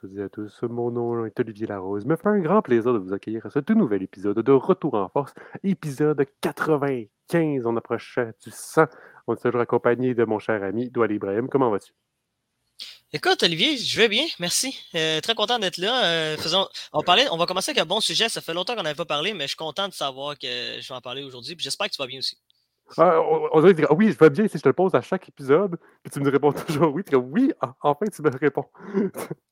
toutes et à tous. Mon nom est Olivier Larose. Me fait un grand plaisir de vous accueillir à ce tout nouvel épisode de Retour en force, épisode 95. On approche du 100. On est toujours accompagné de mon cher ami Doual Ibrahim. Comment vas-tu? Écoute, Olivier, je vais bien, merci. Euh, très content d'être là. Euh, faisons, on, parlait, on va commencer avec un bon sujet. Ça fait longtemps qu'on n'avait pas parlé, mais je suis content de savoir que je vais en parler aujourd'hui. J'espère que tu vas bien aussi. Ah, on, dirait que oui, je vais bien si je te le pose à chaque épisode, puis tu me réponds toujours oui. Tu dis oui, enfin tu me réponds.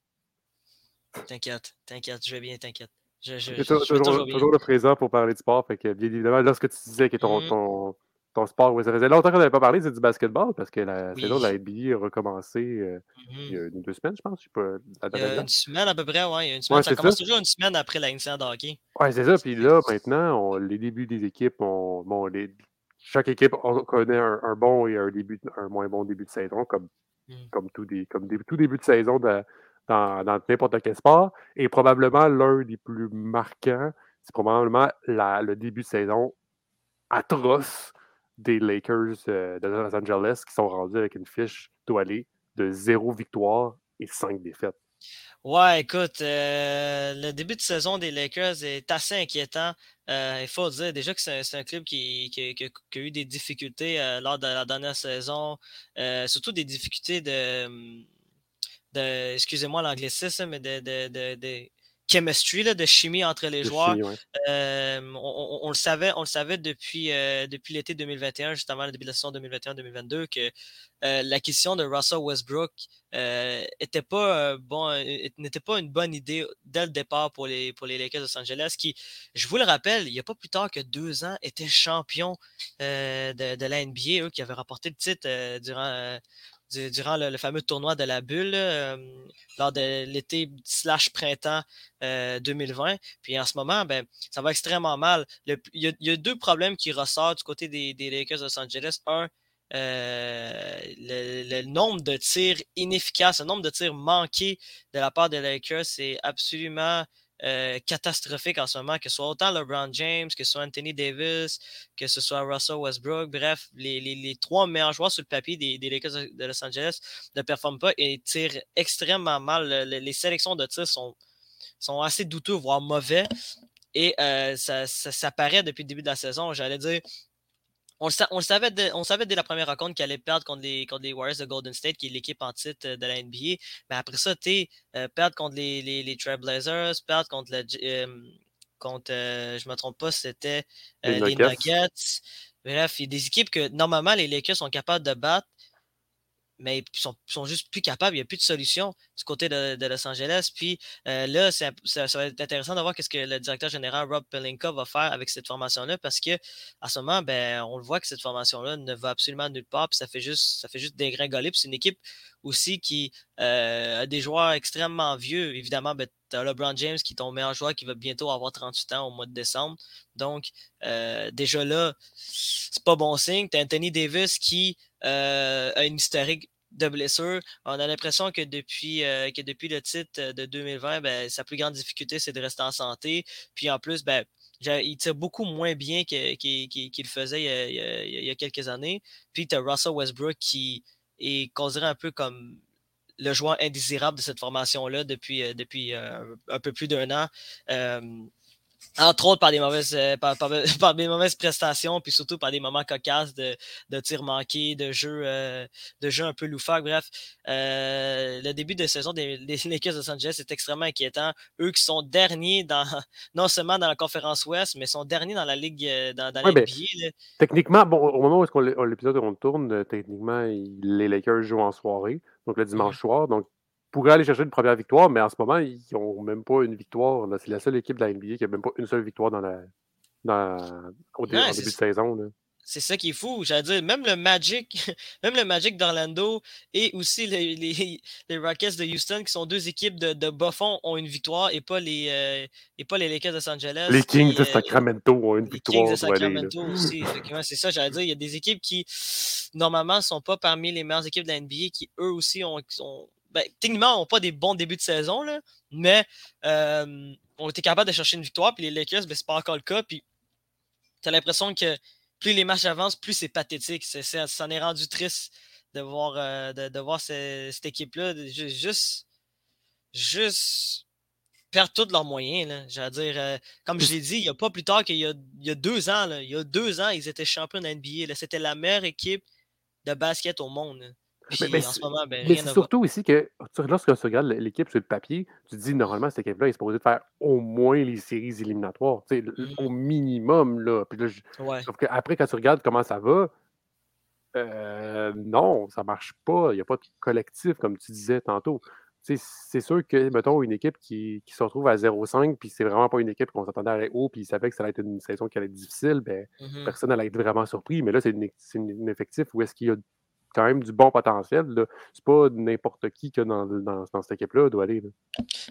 t'inquiète, t'inquiète, je vais bien, t'inquiète. Je, je, toujours, toujours, le présent pour parler de sport. Fait que, bien évidemment, lorsque tu disais que ton, mm-hmm. ton, ton, sport, ouais, ça faisait longtemps qu'on n'avait pas parlé, c'est du basketball parce que la saison de la NBA a recommencé euh, il y a mm-hmm. deux semaines, je pense. Je il y a une semaine à peu près, oui. Une semaine. ça commence toujours une semaine après la de hockey. Oui, c'est ça. Puis là, maintenant, on, les débuts des équipes, on, bon, les, chaque équipe connaît un, bon et un, début, un moins bon début de saison, comme, mmh. comme, tout, des, comme tout début de saison dans, n'importe quel sport. Et probablement l'un des plus marquants, c'est probablement le début de saison atroce des Lakers euh, de Los Angeles qui sont rendus avec une fiche toilée de zéro victoire et cinq défaites. Ouais, écoute, euh, le début de saison des Lakers est assez inquiétant. Euh, il faut dire déjà que c'est un, club qui, a eu des difficultés lors de la dernière saison, surtout des difficultés de, de excusez-moi l'anglicisme, mais de, de, chemistry, là, de chimie entre les joueurs. on, le savait, on le savait depuis, depuis l'été 2021, justement le début de la saison 2021-2022, que la question de Russell Westbrook était pas bon, n'était pas une bonne idée dès le départ pour les, pour les Lakers de Los Angeles, qui, je vous le rappelle, il n'y a pas plus tard que deux ans, était champion de, de, la NBA, eux, qui avait remporté le titre durant durant le, fameux tournoi de la bulle euh, lors de l'été slash printemps 2020. Euh, Puis en ce moment, ben, ça va extrêmement mal. Il y, a deux problèmes qui ressortent du côté des, Lakers de Los Angeles. Un, euh, le, nombre de tirs inefficaces, le nombre de tirs manqués de la part des Lakers, c'est absolument euh, catastrophique en ce moment, que ce soit autant LeBron James, que ce soit Anthony Davis, que ce soit Russell Westbrook, bref, les, trois meilleurs joueurs sur le papier des, Lakers de Los Angeles ne performent pas et tirent extrêmement mal. les sélections de tirs sont, assez douteux, voire mauvais. Et euh, ça, ça, paraît depuis le début de la saison. J'allais dire, on le, savait dès, on savait dès la première rencontre qu'il allait perdre contre les, contre les Warriors de Golden State, qui est l'équipe en titre euh, de la NBA. Mais après ça, tu euh, perdre contre les, les, les Trailblazers, perdre contre le. Euh, contre, je me trompe pas, c'était les, Nuggets. Bref, il y a des équipes que normalement les Lakers sont capables de battre mais ils sont, sont, juste plus capables. Il n'y a plus de solution du côté de, Los Angeles. Puis euh, là, ça, va être intéressant de voir ce que le directeur général Rob Pelinka va faire avec cette formation-là parce que à ce moment, ben, on le voit que cette formation-là ne va absolument nulle part. Puis ça fait juste, ça fait juste dégringoler. C'est une équipe aussi qui euh, a des joueurs extrêmement vieux. Évidemment, ben, tu as LeBron James qui est ton meilleur joueur qui va bientôt avoir 38 ans au mois de décembre. Donc, euh, déjà là, c'est pas bon signe. Tu as Anthony Davis qui euh, a une historique de blessure. On a l'impression que depuis, euh, le titre de 2020, ben, sa plus grande difficulté, c'est de rester en santé. Puis en plus, ben, il tire beaucoup moins bien qu'il le faisait il y, a, quelques années. Puis tu as Russell Westbrook qui est considéré un peu comme le joueur indésirable de cette formation-là depuis, euh, depuis un peu plus d'un an entre autres par des mauvaises euh, par, des mauvaises prestations puis surtout par des moments cocasses de, de tirs manqués de jeux euh, de jeux un peu loufoques. Bref euh, le début de saison des, des Lakers de Los Angeles est extrêmement inquiétant. Eux qui sont derniers dans non seulement dans la conférence Ouest mais sont derniers dans la ligue dans, dans ben, techniquement bon au moment où l'épisode on tourne techniquement les Lakers jouent en soirée donc le dimanche soir donc pourraient aller chercher une première victoire, mais en ce moment, ils n'ont même pas une victoire. C'est la seule équipe de la NBA qui n'a même pas une seule victoire dans la, dans, au début de saison. C'est ça qui est fou. J'allais dire, même le Magic, même le Magic d'Orlando et aussi les, les, les, Rockets de Houston, qui sont deux équipes de, de bas fond, ont une victoire et pas les, euh, et pas les Lakers de Los Angeles. Les Kings de euh, Sacramento ont une victoire. Les Kings de Sacramento aussi, C'est ça, j'allais dire. Il y a des équipes qui, normalement, ne sont pas parmi les meilleures équipes de la NBA, qui eux aussi ont, ont ben, techniquement, n'ont pas des bons débuts de saison, là, mais euh, ont été capables de chercher une victoire. Puis les Lakers, ben, c'est pas encore le cas. Puis tu as l'impression que plus les matchs avancent, plus c'est pathétique. ça en est rendu triste de voir, euh, de, voir cette équipe-là. Juste, juste perdre tous leurs moyens. Dire, euh, comme je l'ai dit, il n'y a pas plus tard qu'il y, a, deux ans. il y a deux ans, ils étaient champions de NBA. C'était la meilleure équipe de basket au monde. Mais, en ce moment, ben, c'est surtout ici que lorsque tu regardes l'équipe sur le papier, tu te dis normalement cette équipe-là est supposée faire au moins les séries éliminatoires, mmh. au minimum. Là. Puis Sauf qu'après, quand tu regardes comment ça va, euh, non, ça marche pas. Il n'y a pas de collectif, comme tu disais tantôt. C'est sûr que, mettons, une équipe qui, se retrouve à 0-5, puis c'est vraiment pas une équipe qu'on s'attendait à aller haut, puis il savait que ça allait être une saison qui allait être difficile, ben, mmh personne n'allait être vraiment surpris. Mais là, c'est un effectif où est-ce qu'il y a quand même du bon potentiel. C'est pas n'importe qui que dans, dans, cette équipe-là doit aller.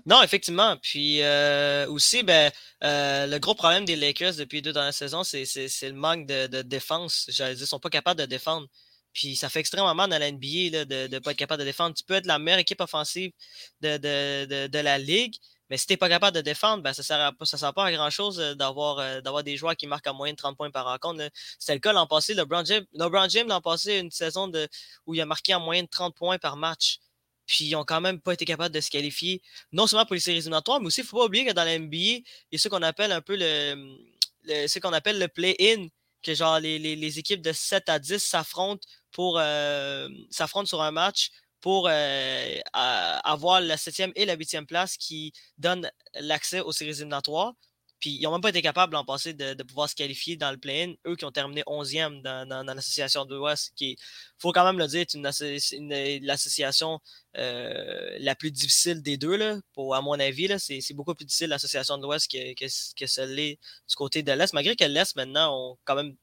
Non, effectivement. Puis euh, aussi, ben, euh, le gros problème des Lakers depuis deux dernières saisons, c'est le manque de, défense. J'allais dire, ils sont pas capables de défendre. Puis ça fait extrêmement mal dans la NBA de ne pas être capable de défendre. Tu peux être la meilleure équipe offensive de, de la ligue, mais si tu n'es pas capable de défendre, ben, ça ne sert, pas à grand-chose euh, euh, d'avoir des joueurs qui marquent en moyenne de 30 points par rencontre. C'était le cas l'an passé. LeBron James, l'an passé, une saison où il a marqué en moyenne de 30 points par match. Puis ils n'ont quand même pas été capables de se qualifier, non seulement pour les séries éliminatoires, mais aussi, il ne faut pas oublier que dans la NBA, il y a ce qu'on appelle un peu le, ce qu'on appelle le play-in, que genre les, équipes de 7 à 10 s'affrontent euh, s'affrontent sur un match pour euh, avoir la septième et la huitième place qui donnent l'accès aux séries éliminatoires. Puis ils n'ont même pas été capables l'an passé de, pouvoir se qualifier dans le play-in. Eux qui ont terminé 11e dans, l'association de l'Ouest, qui, il faut quand même le dire, est l'association euh, la plus difficile des deux. Là, pour, à mon avis, c'est beaucoup plus difficile l'association de l'Ouest que, que, que celle du côté de l'Est, malgré que l'Est maintenant ont quand même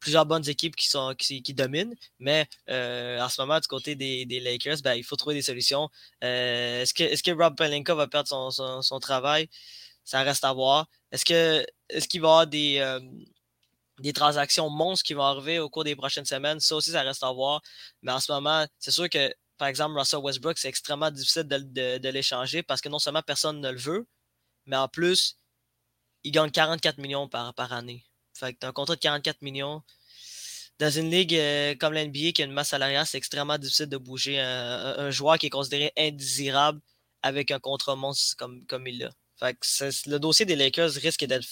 plusieurs bonnes équipes qui, sont, qui, dominent, mais euh, en ce moment, du côté des, Lakers, ben, il faut trouver des solutions. Euh, est-ce, que, est que Rob Pelinka va perdre son, travail? Ça reste à voir. Est-ce, que, est-ce qu'il va y avoir des, euh, des transactions monstres qui vont arriver au cours des prochaines semaines? Ça aussi, ça reste à voir. Mais en ce moment, c'est sûr que, par exemple, Russell Westbrook, c'est extrêmement difficile de l'échanger parce que non seulement personne ne le veut, mais en plus, il gagne 44 millions par, par année. Fait que un contrat de 44 millions. Dans une ligue euh, comme l'NBA qui a une masse salariale, c'est extrêmement difficile de bouger un, joueur qui est considéré indésirable avec un contrat monstre comme, comme il l'a. Le dossier des Lakers risque d'être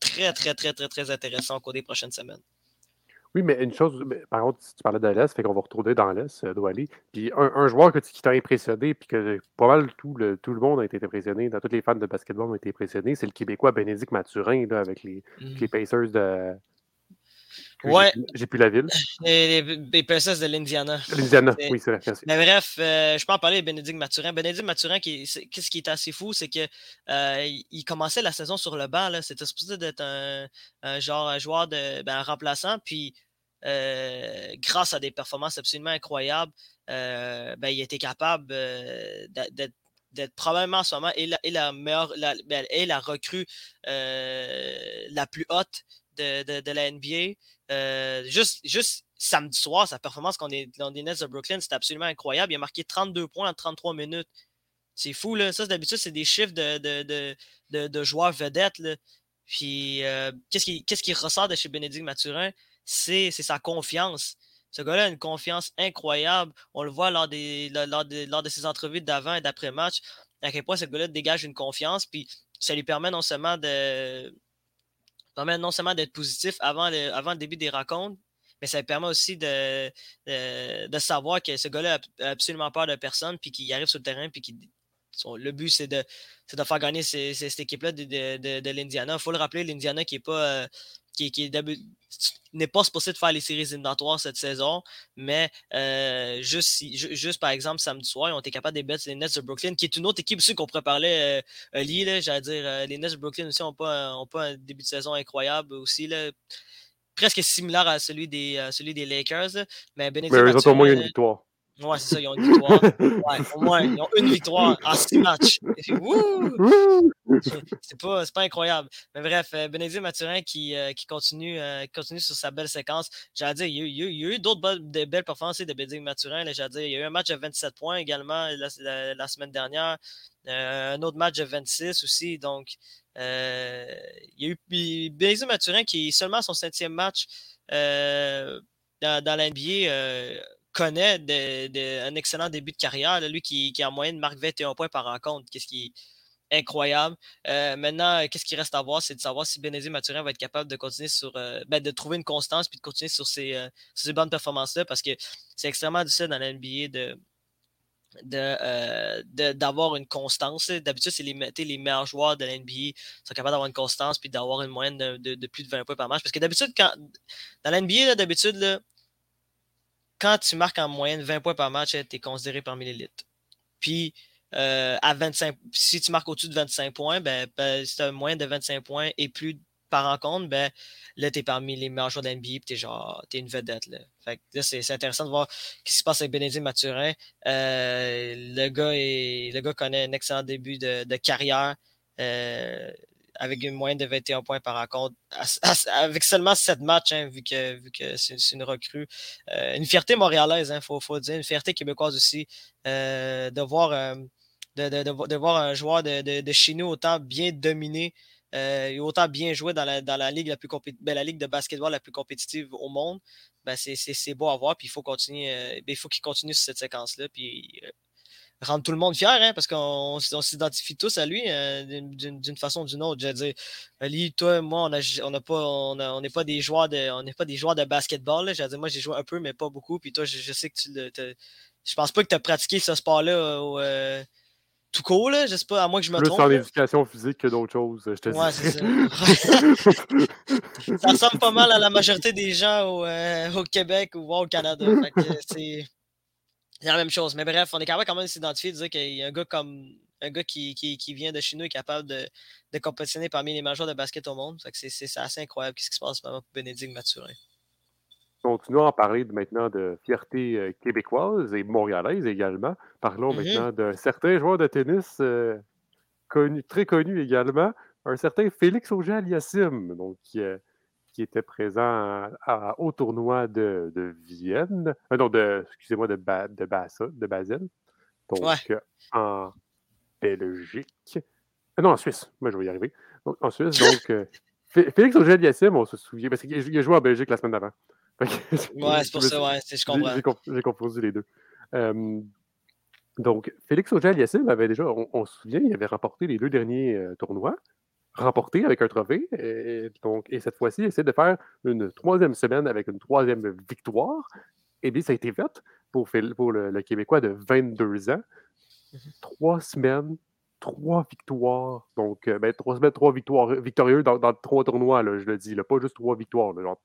très, très, très, très, très intéressant au cours des prochaines semaines. Oui, mais une chose, par contre, si tu parlais de l'Est, fait qu'on va retourner dans l'Est, euh, aller. Puis un, joueur que, qui t'a impressionné, puis que pas mal tout le, tout le monde a été impressionné, dans tous les fans de basketball ont été impressionnés, c'est le Québécois Bénédicte Mathurin, là, avec les, mmh. les Pacers de. Ouais. J'ai plus la ville. Les, les Pacers de l'Indiana. L'Indiana, oui, c'est vrai. Mais bref, euh, je peux en parler de Bénédicte Mathurin. Bénédicte Mathurin, qu'est-ce qui est assez fou, c'est que euh, il commençait la saison sur le banc. C'était supposé d'être un, un, genre un joueur de ben, remplaçant, puis euh, grâce à des performances absolument incroyables, euh, ben, il était capable euh, d'être probablement en ce moment et ben, la recrue la plus haute de, la NBA. juste, samedi soir, sa performance contre les, les Nets de Brooklyn, c'était absolument incroyable. Il a marqué 32 points en 33 minutes. C'est fou, là. Ça, d'habitude, c'est des chiffres de, joueurs vedettes. Puis, qu'est-ce qui, qui, ressort de chez Bénédicte Mathurin? C'est sa confiance. Ce gars-là a une confiance incroyable. On le voit lors, des, lors, de, ses entrevues d'avant et d'après-match, à quel point ce gars-là dégage une confiance, puis ça lui permet non seulement de permet non seulement d'être positif avant le, avant le début des rencontres, mais ça lui permet aussi de, de, savoir que ce gars-là a absolument peur de personne, puis qu'il arrive sur le terrain, puis qu'il le but, c'est de, de, faire gagner cette équipe-là de, de, de l'Indiana. Il faut le rappeler, l'Indiana qui est pas, euh, qui, n'est pas supposé de faire les séries éliminatoires cette saison, mais euh, juste, juste par exemple samedi soir, ils ont été capables de battre les Nets de Brooklyn, qui est une autre équipe aussi qu'on pourrait parler, euh, Lee, j'allais dire, euh, les Nets de Brooklyn aussi n'ont pas, ont pas un début de saison incroyable aussi. Là, presque similaire à celui des, celui des Lakers. mais Mais ils ont au moins une victoire. Ouais, c'est ça, ils ont une victoire. Ouais, au moins, ils ont une victoire en six matchs. c'est pas, pas incroyable. Mais bref, euh, Bénédicte Mathurin qui, euh, qui continue, euh, continue sur sa belle séquence. J'allais dire, il y a, eu, eu d'autres belles, belles performances de Bénédicte Mathurin. J'allais dire, il y a eu un match de 27 points également la, semaine dernière. un autre match de 26 aussi. Donc, il y a eu Bénédicte Mathurin qui est seulement son septième match dans, dans l'NBA connaît un excellent début de carrière. lui qui, qui, en moyenne marque 21 points par rencontre. Qu'est-ce qui incroyable. Euh, maintenant, qu'est-ce qui reste à voir, c'est de savoir si Bénédicte Mathurin va être capable de continuer sur, euh, ben, de trouver une constance puis de continuer sur ces, euh, bonnes performances-là parce que c'est extrêmement difficile dans la NBA de, d'avoir une constance. D'habitude, c'est les, les meilleurs joueurs de la NBA sont capables d'avoir une constance puis d'avoir une moyenne de, plus de 20 points par match. Parce que d'habitude, dans la NBA, d'habitude, quand tu marques en moyenne 20 points par match, tu es considéré parmi l'élite. Puis euh, à 25, si tu marques au-dessus de 25 points, ben, ben si tu as moins de 25 points et plus par rencontre, ben, là, tu es parmi les meilleurs joueurs de l'NBA et tu es une vedette. Là. Là, c'est intéressant de voir ce qui se passe avec Bénédicte Mathurin. Euh, le, gars est, le gars connaît un excellent début de, de carrière. Euh, avec une moyenne de 21 points par rencontre, avec seulement 7 matchs, hein, vu que, vu que c'est une recrue. une fierté montréalaise, il hein, faut, faut, dire, une fierté québécoise aussi, de voir de, voir un joueur de, de, chez nous autant bien dominé euh, et autant bien joué dans la, dans la ligue la plus ben, la ligue de basketball la plus compétitive au monde, ben c'est beau à voir. Puis il faut continuer, euh, ben, faut qu'il continue sur cette séquence-là. Puis euh, rendre tout le monde fier, hein, parce qu'on s'identifie tous à lui d'une façon ou d'une autre. Je veux dire, lui, toi, moi, on n'est on pas, on, pas des joueurs de, on n'est pas des joueurs de basketball. Je veux dire, moi, j'ai joué un peu, mais pas beaucoup. Puis toi, je, sais que tu le, je pense pas que tu as pratiqué ce sport-là tout court, là. Je sais pas, à moins que je me trompe. Plus en éducation physique que d'autres choses, je te ouais, c'est ça. ça ressemble pas mal à la majorité des gens au, euh, au Québec ou au Canada. c'est la même chose. Mais bref, on est capable quand même de s'identifier, de dire qu'il y a un gars comme un gars qui, qui, qui, vient de chez nous est capable de, de compétitionner parmi les majors de basket au monde. C'est assez incroyable ce qui se passe pour Bénédicte Mathurin? Continuons à parler maintenant de fierté euh, québécoise et montréalaise également. Parlons mm-hmm. maintenant d'un certain joueur de tennis euh, connu, très connu également, un certain Félix Auger-Aliassime, donc qui, euh, qui, était présent au tournoi de, Vienne, non, de, excusez-moi, de, de, Bassa, de Basel, donc en Belgique. non, en Suisse, moi je vais y arriver. en Suisse, donc Félix Auger-Aliassime, on se souvient, parce qu'il a joué en Belgique la semaine d'avant. ouais, c'est pour ça, ouais, je comprends. J'ai confondu les deux. donc, Félix Auger-Aliassime avait déjà, on, se souvient, il avait remporté les deux derniers euh, tournois, remporté avec un trophée. Et, donc, et cette fois-ci, il essaie de faire une troisième semaine avec une troisième victoire. Et bien, ça a été fait pour, pour le, Québécois de 22 ans. Mmh trois semaines, trois victoires. Donc, euh, ben, trois semaines, trois victoires victorieux dans, trois tournois, là, je le dis. Là, pas juste trois victoires. genre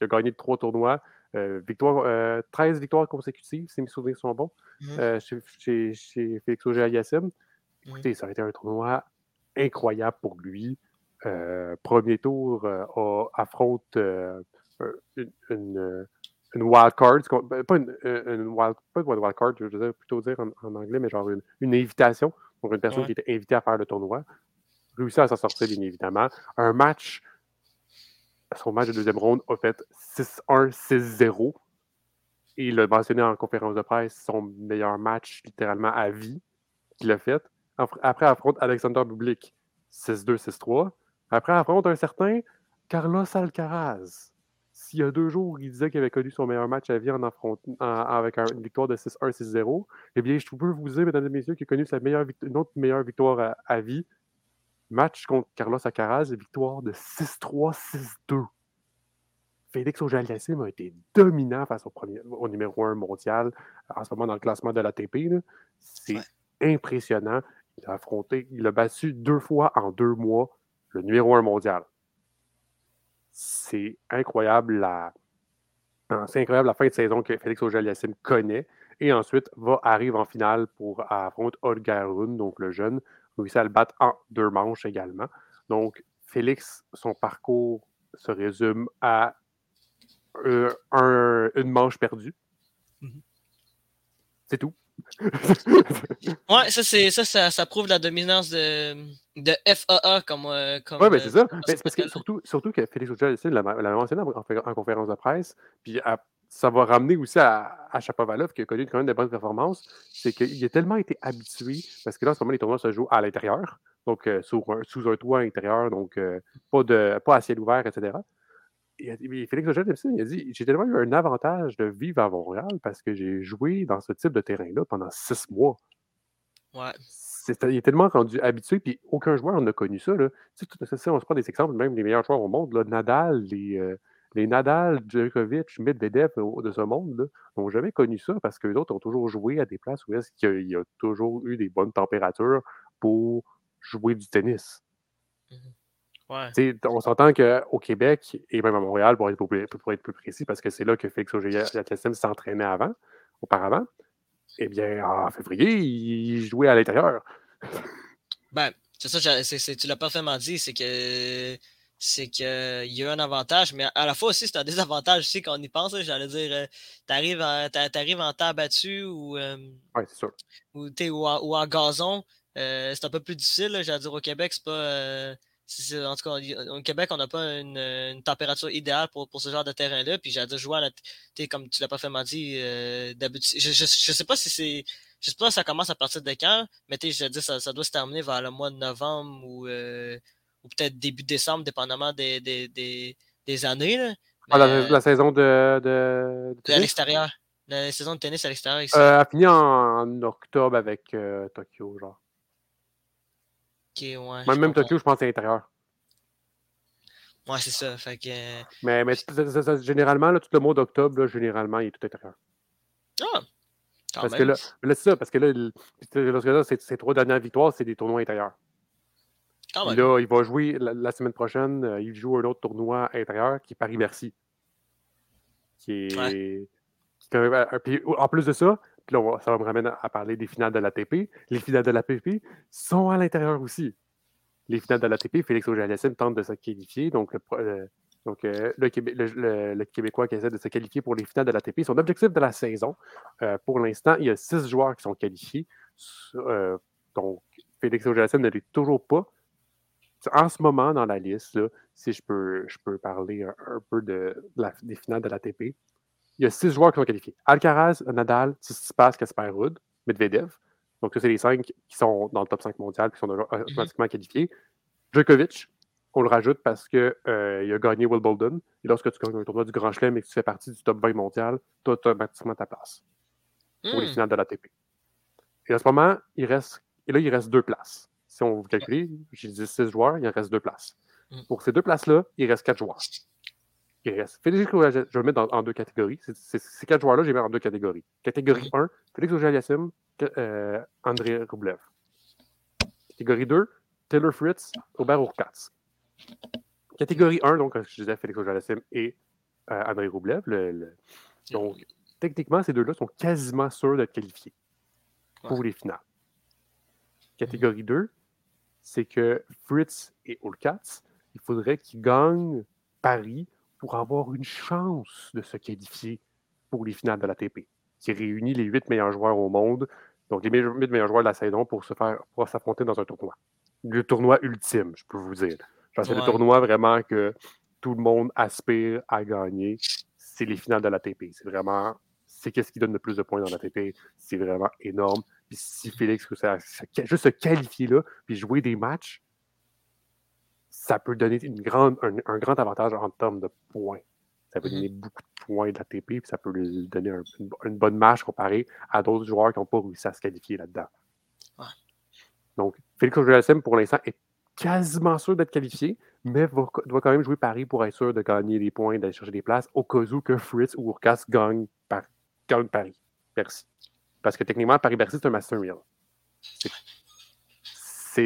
il a gagné trois tournois. Euh, victoire, 13 euh, victoires consécutives, si mes souvenirs sont bons, mmh. euh, chez, Félix Auger-Aliassime. Écoutez, ça a été un tournoi incroyable pour lui. premier tour, affronte une, une, une wild card, ben, pas une, wild, pas une wild card, je veux plutôt dire en, anglais, mais genre une, invitation pour une personne qui était invitée à faire le tournoi. Réussi à s'en sortir, bien évidemment. Un match son match de deuxième ronde a fait 6-1, 6-0. Et il a mentionné en conférence de presse son meilleur match littéralement à vie qu'il a fait. Après, affronte Alexander Bublik, 6-2, 6-3. Après, affronte un certain Carlos Alcaraz. S'il y a deux jours, il disait qu'il avait connu son meilleur match à vie en avec une victoire de 6-1, 6-0, eh bien, je peux vous dire, mesdames et messieurs, qu'il a connu sa meilleure, une autre meilleure victoire à vie Match contre Carlos Alcaraz, victoire de 6-3, 6-2. Félix auger a été dominant face au, premier, au numéro 1 mondial en ce moment dans le classement de l'ATP. C'est impressionnant. Il a affronté, il a battu deux fois en deux mois le numéro 1 mondial. C'est incroyable la, c'est incroyable la fin de saison que Félix auger connaît. Et ensuite, va, arrive en finale pour affronter Olga donc le jeune, réussi à le battre en deux manches également. Donc, Félix, son parcours se résume à euh, une manche perdue. Mhm. C'est tout. ouais, ça, c'est, ça, ça, prouve la dominance de, de FAA comme. Euh, comme oui, mais c'est ça. c'est parce que surtout, surtout que Félix Auger l'a mentionné en, en, conférence de presse, puis à, ça va ramener aussi à, à Chapovalov, qui a connu quand même de bonnes performances, c'est qu'il a tellement été habitué, parce que là, en ce moment, les tournois se jouent à l'intérieur, donc euh, sous, un, sous, un, toit intérieur, donc euh, pas, de, pas à ciel ouvert, etc. Félix Auger il a dit J'ai tellement eu un avantage de vivre à Montréal parce que j'ai joué dans ce type de terrain-là pendant six mois. Ouais. il est tellement rendu habitué, puis aucun joueur n'a connu ça. Là. Tu sais, on se prend des exemples, même les meilleurs joueurs au monde, là, Nadal, les, euh, les Nadal, Djokovic, Medvedev de ce monde n'ont jamais connu ça parce que les autres ont toujours joué à des places où est-ce qu'il y a toujours eu des bonnes températures pour jouer du tennis. On s'entend qu'au Québec et même à Montréal, pour être, pour être plus précis, parce que c'est là que Félix Auger-Aliassime s'entraînait avant, auparavant, eh bien, en février, il jouait à l'intérieur. Ben, c'est ça, tu l'as parfaitement dit, c'est que c'est qu'il y a un avantage, mais à la fois aussi, c'est un désavantage aussi quand on y pense. J'allais dire, euh, tu arrives, en terre battue ou, euh, ou, ou, en, gazon, euh, c'est un peu plus difficile. J'allais dire, au Québec, c'est pas. En tout cas, au Québec, on n'a pas une, température idéale pour, pour ce genre de terrain-là. Puis j'allais dire, jouer à la, comme tu l'as parfaitement dit, d'habitude. Je, je, sais pas si c'est. Je sais pas si ça commence à partir de quand, mais je dire, ça, ça doit se terminer vers le mois de novembre ou ou peut-être début décembre, dépendamment des, des, des, des années. Là. Ah, la, saison de, de, de À l'extérieur. La saison de tennis à l'extérieur. Euh, a fini en, octobre avec euh, Tokyo, genre. Ouais. Même, même Tokyo, je pense, à l'intérieur. Ouais, c'est ça. Fait que... Mais, mais généralement, là, tout le mois d'octobre, généralement, il est tout intérieur. Ah! parce que là, là c'est ça, parce que là, là, ces trois dernières victoires, c'est des tournois intérieurs. Là, il va jouer la, semaine prochaine, euh, il joue un autre tournoi intérieur qui est Paris-Bercy. Qui est. en plus de ça, là, ça va me ramener à parler des finales de l'ATP. Les finales de l'ATP sont à l'intérieur aussi. Les finales de l'ATP, Félix auger tente de se qualifier. Donc, le, donc euh, le, Québécois qui essaie de se qualifier pour les finales de l'ATP. Son objectif de la saison, euh, pour l'instant, il y a six joueurs qui sont qualifiés. donc, Félix auger ne l'est toujours pas en ce moment dans la liste, si je peux, je peux parler un, peu de, des finales de l'ATP, il y a six joueurs qui sont qualifiés. Alcaraz, Nadal, Tsitsipas, Kasper Ruud, Medvedev. Donc, ça, c'est les cinq qui sont dans le top 5 mondial, qui sont mm-hmm. automatiquement qualifiés. Djokovic, on le rajoute parce qu'il euh, a gagné Wimbledon. Et lorsque tu gagnes un tournoi du Grand Chelem et que tu fais partie du top 20 mondial, tu as automatiquement ta place pour les finales de l'ATP. Et à ce moment, il reste, et là, il reste deux places si on vous calcule, j'ai dit 6 joueurs, il en reste deux places. Mm. Pour ces deux places-là, il reste quatre joueurs. Reste Félix je vais le mettre en deux catégories. ces quatre joueurs-là, je les mettre en deux catégories. Catégorie 1, Félix Auger-Aliassime, euh, André Roublev. Catégorie 2, Taylor Fritz, Robert Urkatz. Catégorie 1, donc, je disais Félix Auger-Aliassime et euh, André Roublev. donc, techniquement, ces deux-là sont quasiment sûrs d'être qualifiés pour les finales. Catégorie 2, c'est que Fritz et Olkatz, il faudrait qu'ils gagnent Paris pour avoir une chance de se qualifier pour les finales de la TP, qui réunit les huit meilleurs joueurs au monde, donc les huit meilleurs joueurs de la saison pour se faire pour s'affronter dans un tournoi. Le tournoi ultime, je peux vous dire. c'est le tournoi vraiment que tout le monde aspire à gagner. C'est les finales de la TP. C'est vraiment, c'est qu'est-ce qui donne le plus de points dans la TP. C'est vraiment énorme. Puis si Félix juste se qualifier là, puis jouer des matchs, ça peut donner une grande, un, grand avantage en termes de points. Ça peut donner mm-hmm. beaucoup de points de la TP, puis ça peut lui donner une, bonne match comparé à d'autres joueurs qui n'ont pas réussi à se qualifier là-dedans. Donc, Félix auger pour l'instant, est quasiment sûr d'être qualifié, mais va, doit quand même jouer Paris pour être sûr de gagner des points, d'aller chercher des places, au cas où que Fritz ou Urkas gagnent, par, gagnent Paris. Merci. Parce que techniquement, Paris-Bercy, c'est un Master Wheel.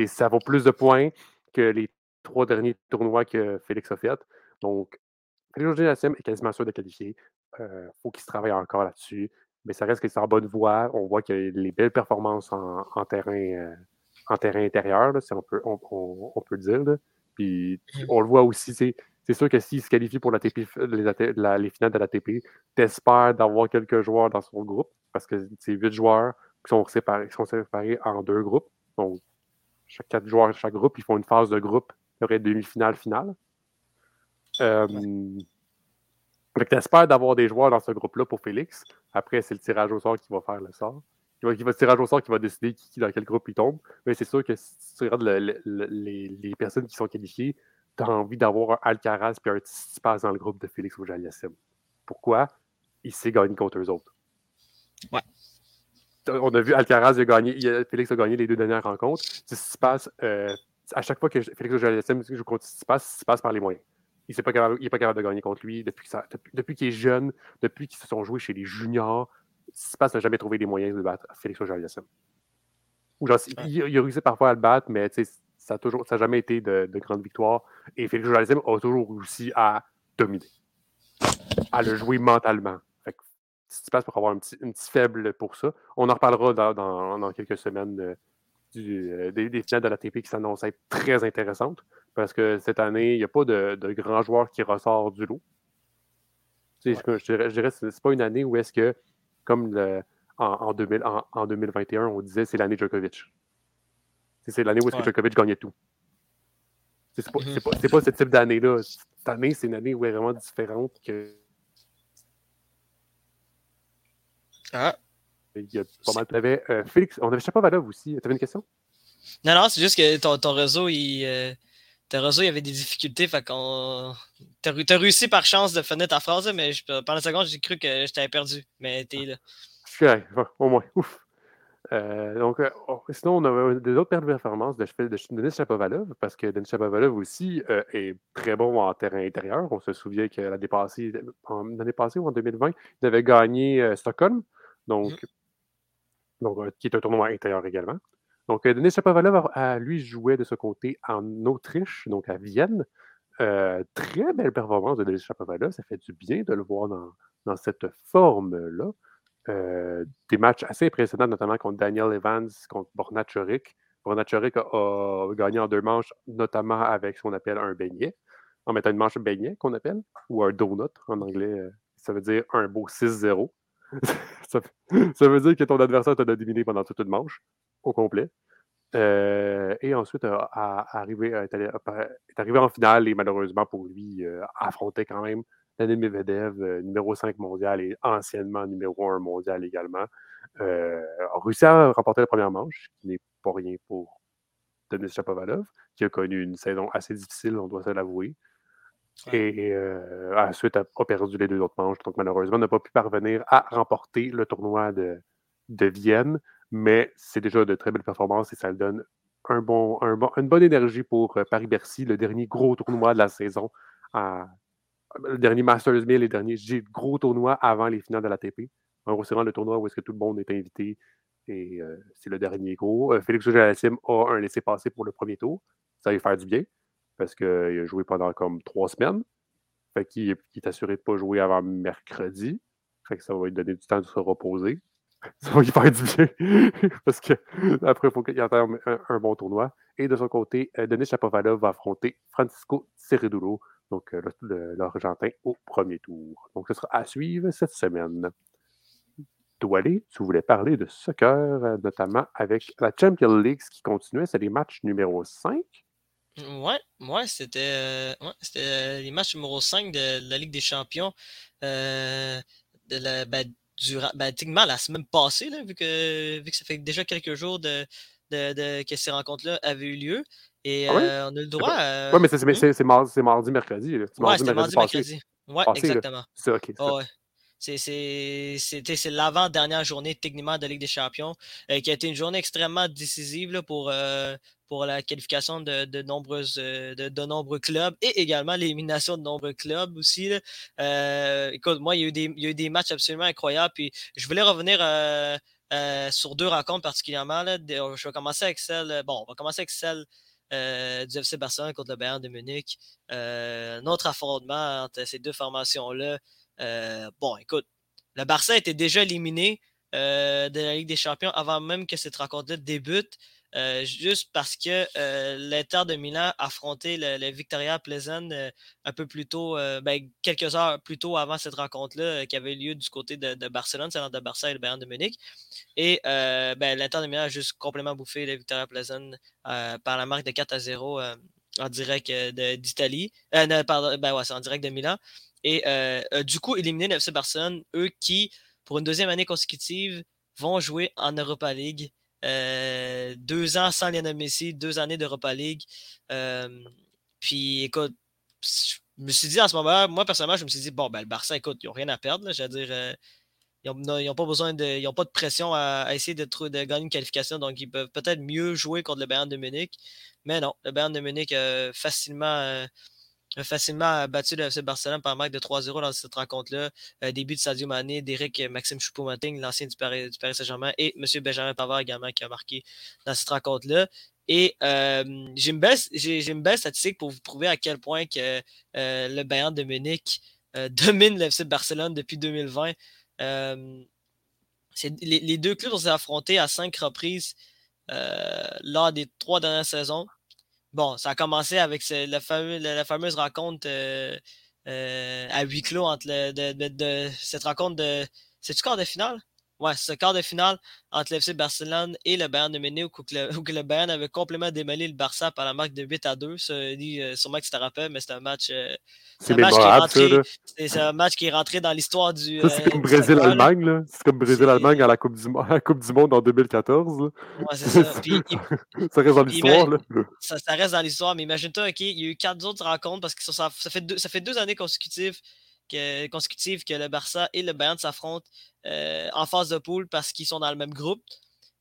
ça vaut plus de points que les trois derniers tournois que Félix a fait. Donc, Félix auger est quasiment sûr de qualifier. Il euh, faut qu'il se travaille encore là-dessus. Mais ça reste que c'est en bonne voie. On voit qu'il y a les belles performances en, terrain, euh, en terrain intérieur, si on peut, on, peut le dire. Puis mmh. on le voit aussi, c'est sûr que s'il se qualifie pour la TP, les, finales de la TP, t'espères d'avoir quelques joueurs dans son groupe parce que c'est huit joueurs qui sont séparés, qui sont séparés en deux groupes. Donc, chaque quatre joueurs chaque groupe, ils font une phase de groupe. Il y aurait demi-finale, finale. Euh, tu espères d'avoir des joueurs dans ce groupe-là pour Félix. Après, c'est le tirage au sort qui va faire le sort. Qui va, le tirage au sort qui va décider qui, dans quel groupe il tombe. Mais c'est sûr que si tu regardes les, les, personnes qui sont qualifiées, tu as envie d'avoir un Alcaraz et un Tsitsipas dans le groupe de Félix auger Pourquoi? Il s'est gagné contre eux autres. Ouais. On a vu Alcaraz a gagné, Félix a gagné les deux dernières rencontres. Tsitsipas, euh, à chaque fois que Félix auger joue contre Tsitsipas, passe par les moyens. Il n'est pas, pas, capable de gagner contre lui depuis, depuis, qu'il est jeune, depuis qu'ils se sont joués chez les juniors. Tsitsipas n'a jamais trouvé les moyens de battre Félix auger il, il, a réussi parfois à le battre, mais ça n'a toujours, ça jamais été de, de grandes victoires. Et Félix Auger a toujours réussi à dominer, à le jouer mentalement. Fait que, passes pour avoir un petit, faible pour ça, on en reparlera dans, dans, quelques semaines euh, du, euh, des, des, finales de la TP qui s'annoncent être très intéressantes parce que cette année, il n'y a pas de, de grands joueurs qui ressortent du lot. Je, dirais, ce n'est pas une année où est-ce que, comme le, en, 2000, en, 2021, on disait c'est l'année Djokovic. C'est l'année où est-ce que Djokovic gagnait tout. C'est pas, pas, pas, ce type d'année-là. Cette année, c'est une année où elle est vraiment différente que. Ah. Il y a pas mal. Avais, euh, Félix, on avait Chapovalov aussi. Tu avais une question? Non, non, c'est juste que ton, ton réseau, il. Euh, ton réseau, il y avait des difficultés. Fait qu'on. T'as as réussi par chance de finir ta phrase, mais je, pendant une seconde, j'ai cru que je t'avais perdu. Mais t'es là au moins. Ouf. Euh, donc, euh, oh, sinon, on a des autres pertes de performance de, de, Denis Chapovalov, parce que Denis Chapovalov aussi euh, est très bon en terrain intérieur. On se souvient que l'année passée, l'année passée ou en 2020, il avait gagné Stockholm, donc, mm-hmm. Donc, qui est un tournoi intérieur également. Donc, Denis Chapovalov, a, lui, jouait de ce côté en Autriche, donc à Vienne. très belle performance de Denis Chapovalov. Ça fait du bien de le voir dans, dans cette forme-là. Euh, des matchs assez impressionnants, notamment contre Daniel Evans, contre Borna Choric. Borna Choric a, gagné en deux manches, notamment avec ce qu'on appelle un beignet, en mettant une manche beignet qu'on appelle, ou un donut en anglais. Euh, ça veut dire un beau 6-0. Ça, veut dire que ton adversaire t'a dominé pendant toute une manche, au complet. Euh, et ensuite, arrivé, est, arrivé en finale et malheureusement pour lui, affrontait quand même Daniel Medvedev, euh, numéro 5 mondial et anciennement numéro 1 mondial également, euh, a réussi à remporter la première manche, qui n'est pas rien pour Denis Chapovalov, qui a connu une saison assez difficile, on doit se l'avouer. Et euh, ensuite a, perdu les deux autres manches. Donc malheureusement, n'a pas pu parvenir à remporter le tournoi de, de Vienne. Mais c'est déjà de très belles performances et ça le donne un bon, un bon, une bonne énergie pour Paris-Bercy, le dernier gros tournoi de la saison à, le dernier Masters 1000, les derniers gros tournois avant les finales de la TP. En gros, c'est le tournoi où est-ce que tout le monde est invité et euh, c'est le dernier gros. Euh, Félix auger a un laissé-passer pour le premier tour. Ça va lui faire du bien parce qu'il a joué pendant comme trois semaines. Fait qu'il est assuré de ne pas jouer avant mercredi. Fait que ça va lui donner du temps de se reposer. Ça va lui faire du bien parce que après, il faut qu'il attende un, bon tournoi. Et de son côté, euh, Denis Chapovalov va affronter Francisco Cerredulo donc l'Argentin au premier tour. Donc ce sera à suivre cette semaine. Doualé, tu voulais parler de soccer, euh, notamment avec la Champions League qui continuait, c'est les matchs numéro 5. Ouais, ouais c'était euh, les matchs numéro 5 de, la Ligue des Champions. Euh, de la, ben, ben, la semaine passée, vu, que, vu que ça fait déjà quelques jours de, de, que ces rencontres-là avaient eu lieu. Et ah on a le droit. À... Oui, mais c'est mmh. mardi, mardi, mercredi. Oui, c'est mardi, mercredi. Oui, exactement. C'est OK. C'est l'avant-dernière journée techniquement de Ligue des Champions, qui a été une journée extrêmement décisive pour, pour la qualification de, de nombreuses, de, de, nombreux clubs et également l'élimination de nombreux clubs aussi. écoute, moi, il y, a eu des, il y a eu des matchs absolument incroyables. Puis je voulais revenir sur deux rencontres particulièrement. Là. Je vais commencer avec celle. Bon, on va commencer avec celle euh, du FC Barcelone contre le Bayern de Munich. Euh, notre affrontement entre ces deux formations-là. Euh, bon, écoute, le Barça était déjà éliminé de la Ligue des Champions avant même que cette rencontre-là débute. Euh, juste parce que euh, l'Inter de Milan affrontait le, le Victoria Pleasant euh, un peu plus tôt, ben, quelques heures plus tôt avant cette rencontre-là qui avait lieu du côté de, Barcelone, c'est de Barça et le Bayern de Munich. Et ben, l'Inter de Milan a juste complètement bouffé le Victoria Pleasant par la marque de 4 à 0 en direct d'Italie. pardon, ben c'est en direct de Milan. Et du coup, éliminer le FC Barcelone, eux qui, pour une deuxième année consécutive, vont jouer en Europa League. Euh, deux ans sans Lionel Messi, deux années d'Europa League. Euh, Puis écoute, je me suis dit en ce moment, moi personnellement, je me suis dit, bon, ben le Barça, écoute, ils n'ont rien à perdre. Je veux dire, euh, ils n'ont pas besoin de. Ils ont pas de pression à, essayer de, de, gagner une qualification, donc ils peuvent peut-être mieux jouer contre le Bayern de Munich. Mais non, le Bayern de Munich facilement, facilement battu le FC Barcelone par marque de 3-0 dans cette rencontre-là. Euh, début de Sadio Mané, d'Eric Maxime Choupo-Moting, l'ancien du Paris, Saint-Germain, et M. Benjamin Pavard également qui a marqué dans cette rencontre-là. Et euh, j'ai une, belle statistique pour vous prouver à quel point que, euh, le Bayern de Munich domine le FC Barcelone depuis 2020. Les, les, deux clubs ont été affrontés à cinq reprises lors des trois dernières saisons. Bon, ça a commencé avec la, fameuse rencontre euh, euh, à huis clos entre de, cette rencontre de. C'est-tu quart de finale? Ouais, c'est ce quart de finale entre l'FC Barcelone et le Bayern de Munich où, où, le Bayern avait complètement démoli le Barça par la marque de 8 à 2. Ça, euh, sûrement que tu te rappelles, mais c'est un match. Euh, c'est un, match qui est rentré dans l'histoire du. c'est comme Brésil-Allemagne, là. C'est comme Brésil-Allemagne à la coupe, du, la coupe du Monde en 2014. Ouais, c'est ça. ça reste dans l'histoire, là. Ça, ça, reste dans l'histoire, mais imagine-toi, OK, il y a eu quatre autres rencontres parce que ça, ça, fait, deux, ça fait deux années consécutives que, consécutives que le Barça et le Bayern s'affrontent euh, en phase de poule parce qu'ils sont dans le même groupe.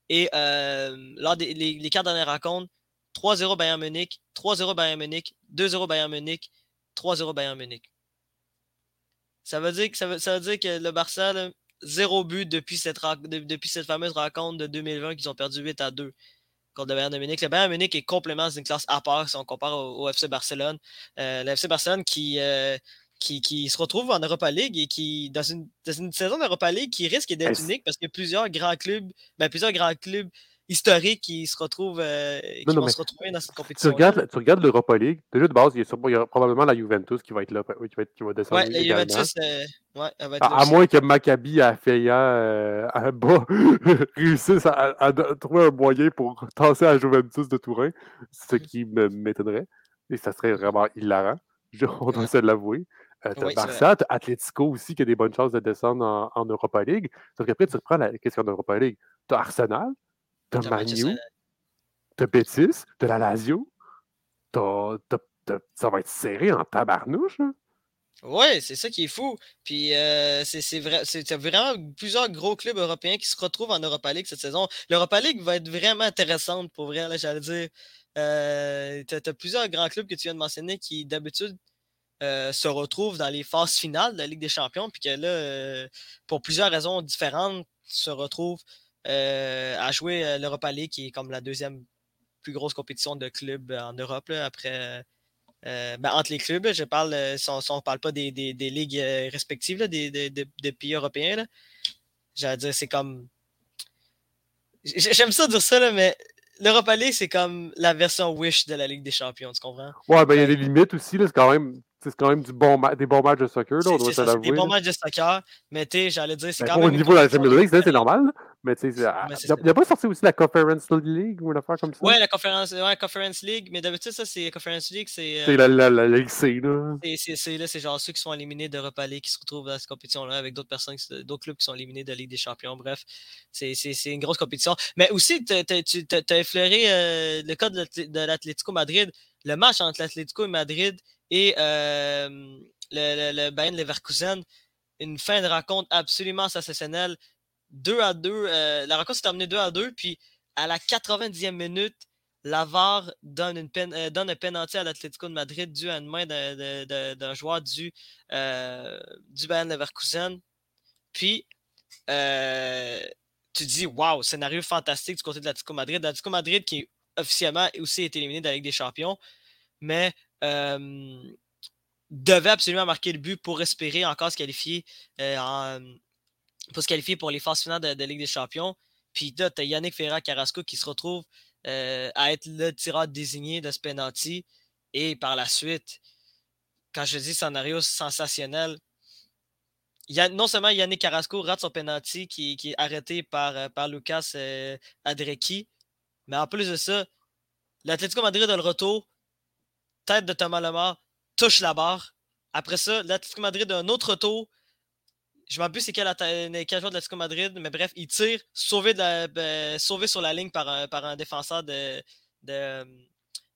Et euh, lors des les, quatre dernières rencontres, 3-0 Bayern Munich, 3-0 Bayern Munich, 2-0 Bayern Munich, 3-0 Bayern Munich. Ça veut dire que, ça veut, dire que le Barça, zéro but depuis cette, depuis cette fameuse rencontre de 2020 qu'ils ont perdu 8 à 2 contre le Bayern de Munich. Le Bayern Munich est complètement dans une classe à part si on compare au, FC Barcelone. Euh, le FC Barcelone qui, qui, se retrouve en Europa League et qui, dans une, dans une saison d'Europa League qui risque d'être unique parce qu'il y a plusieurs grands clubs, ben, plusieurs grands clubs historiques qui se retrouvent, euh, qui vont se retrouver dans cette compétition. Tu regardes, tu regardes l'Europa League, déjà de base, il y, a il y, a probablement la Juventus qui va être là, qui va, être, qui va descendre. Ouais, la Juventus, euh, ouais, elle va être à, à moins que Maccabi à Feya euh, à bas réussisse à, à, trouver un moyen pour tasser la Juventus de Turin, ce mm. qui m'étonnerait. Et ça serait vraiment hilarant. on doit se l'avouer. Euh, t'as Barça, t'as Atletico aussi qui a des bonnes chances de descendre en, en Europa League. Sauf qu'après, tu reprends la question d'Europa League? T'as Arsenal, t'as Manu, t'as Betis, t'as la Lazio. Ça va être serré en tabarnouche. Hein? Oui, c'est ça qui est fou. Puis euh, c'est vrai, c'est vraiment plusieurs gros clubs européens qui se retrouvent en Europa League cette saison. L'Europa League va être vraiment intéressante pour vrai, j'allais dire. Euh, tu as, plusieurs grands clubs que tu viens de mentionner qui d'habitude euh, se retrouve dans les phases finales de la Ligue des Champions, puis que là, euh, pour plusieurs raisons différentes, se retrouve euh, à jouer l'Europa League, qui est comme la deuxième plus grosse compétition de clubs en Europe, après. Ben, entre les clubs, je parle, si on ne parle pas des, ligues respectives des, pays européens, j'allais dire, c'est comme. J'aime ça dire ça, mais l'Europa League, c'est comme la version Wish de la Ligue des Champions, tu comprends? Ouais, ben il y a des limites aussi, c'est quand même c'est quand même du bon des bons matchs de soccer, là, on doit des bons matchs de soccer, mais tu j'allais dire, c'est ben, quand même. Au niveau de la Champions League, c'est normal, mais tu sais, il n'y a, pas sorti aussi la Conference League ou une affaire comme ça? Ouais, la Conference, ouais, Conference League, mais d'habitude, ça, c'est Conference League, c'est. c'est la, la, la, Ligue C, là. C'est là, c'est genre ceux qui sont éliminés d'Europa League qui se retrouvent dans cette compétition-là avec d'autres personnes, d'autres clubs qui sont éliminés de la Ligue des Champions. Bref, c'est une grosse compétition. Mais aussi, tu as effleuré euh, le cas de l'Atlético Madrid. Le match entre l'Atlético et Madrid et euh, le, le, Bayern Leverkusen. Une fin de rencontre absolument sensationnelle. 2 à 2. Euh, la rencontre s'est terminée 2 à 2. Puis à la 90e minute, Lavar donne, une pen, euh, un penalty à l'Atlético de Madrid dû à une main d'un joueur du, du Bayern Leverkusen. Puis, tu dis, waouh, scénario fantastique du côté de l'Atlético Madrid. L'Atlético Madrid qui officiellement aussi été éliminé de la Ligue des Champions, mais devait absolument marquer le but pour espérer encore se qualifier euh, pour se qualifier pour les phases finales de, la Ligue des Champions. Puis là, tu as Yannick Ferra Carrasco qui se retrouve euh, à être le tireur désigné de ce penalty. Et par la suite, quand je dis scénario sensationnel, non seulement Yannick Carrasco rate son penalty qui, est arrêté par, euh, par Lucas Adreki, mais en plus de ça, l'Atlético Madrid a le retour tête de Thomas Lemar, touche la barre. Après ça, l'Atlético Madrid a un autre tour. Je m'en plus c'est quel, quel joueur de l'Atlético Madrid, mais bref, il tire, sauvé, de ben, sauvé sur la ligne par un, par un défenseur de, de,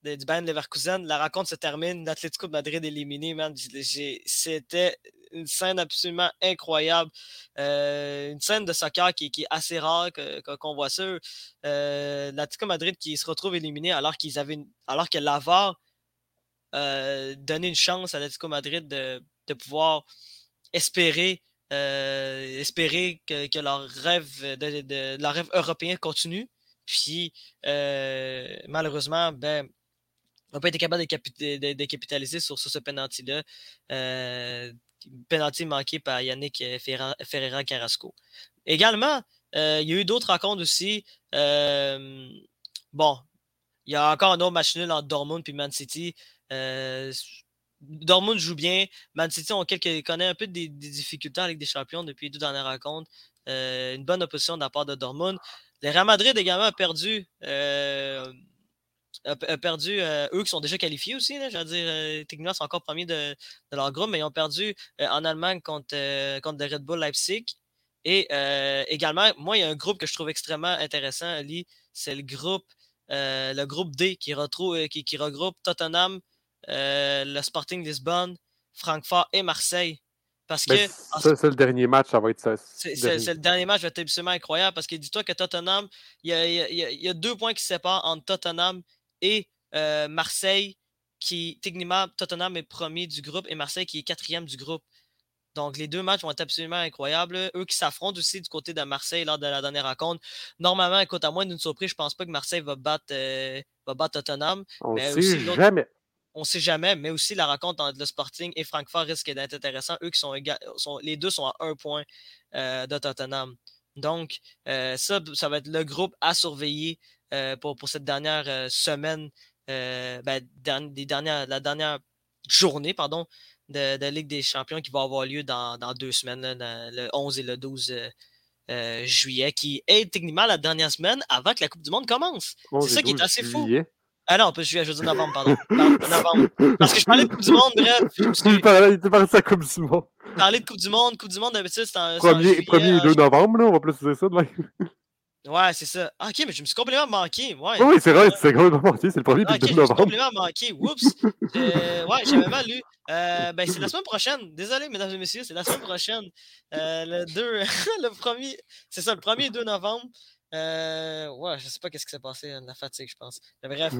du Bayern Leverkusen. La rencontre se termine, l'Atlético de Madrid éliminé, man. C'était une scène absolument incroyable. Euh, une scène de soccer qui, est assez rare qu'on voit ça. Euh, L'Atlético Madrid qui se retrouve éliminé alors qu'ils avaient alors que l'Avar euh, donnait une chance à l'Atlético Madrid de, pouvoir espérer espérer que, leur rêve de, leur rêve européen continue. Puis malheureusement, ben, n'a pas été capable de, capitaliser sur, ce penalty-là. Euh, penalty manqué par Yannick euh, Ferreira Carrasco. Également, euh, il y a eu d'autres rencontres aussi. Euh, bon, il y a encore un autre match nul entre Dortmund et Man City. Dortmund joue bien. Man City connaît un peu des, difficultés avec des champions depuis les deux dernières rencontres. une bonne opposition de la part de Dortmund. Le Real Madrid également a perdu a, perdu, euh, eux qui sont déjà qualifiés aussi, je veux dire, euh, techniquement, sont encore premiers de, leur groupe, mais ils ont perdu euh, en Allemagne contre, contre le Red Bull Leipzig. Et également, moi, il y a un groupe que je trouve extrêmement intéressant, Ali, c'est le groupe, le groupe D qui, retrouve, qui regroupe Tottenham, le Sporting Lisbonne, Francfort et Marseille. Parce que. Ça, c'est le dernier match, ça va être ça. C'est le dernier match, va être absolument incroyable parce que dis-toi que Tottenham, il y, a, il, y a, deux points qui séparent entre Tottenham et euh, Marseille, qui techniquement, Tottenham est premier du groupe et Marseille qui est quatrième du groupe. Donc, les deux matchs vont être absolument incroyables. Eux qui s'affrontent aussi du côté de Marseille lors de la dernière rencontre. Normalement, écoute, à moins d'une surprise, je ne pense pas que Marseille va battre, euh, va battre Tottenham. On sait jamais. On ne sait jamais, mais aussi la rencontre entre le Sporting et Francfort risque d'être intéressant. Eux qui sont, sont, les deux sont à un point euh, de Tottenham. Donc, ça, ça va être le groupe à surveiller euh, pour, pour, cette dernière euh, semaine, euh, ben, des dernières, la dernière journée pardon, de, de, Ligue des Champions qui va avoir lieu dans, dans deux semaines, le 11 et le 12 juillet, qui est techniquement la dernière semaine avant que la Coupe du Monde commence. C'est ça qui est assez fou. Ah non, je veux dire novembre, pardon. novembre. Parce que je parlais de Coupe du Monde, bref. Tu parlais de Coupe du Monde. Parler de Coupe du Monde, Coupe du Monde, d'habitude, c'est en. Premier, premier et 2 novembre, là, on va préciser ça. De Ouais, c'est ça. Ah, ok, mais je me suis complètement manqué. Ouais, oui, c'est vrai, c'est complètement manqué. C'est le premier ah, okay, de novembre. Je me suis complètement manqué. Oups. euh, ouais, j'avais mal lu. Euh, ben, c'est la semaine prochaine. Désolé, mesdames et messieurs, c'est la semaine prochaine. Euh, le 2, le premier, c'est ça, le 1er 2 novembre. Euh, ouais, je sais pas qu'est-ce qui s'est passé, hein, la fatigue, je pense. Mais bref,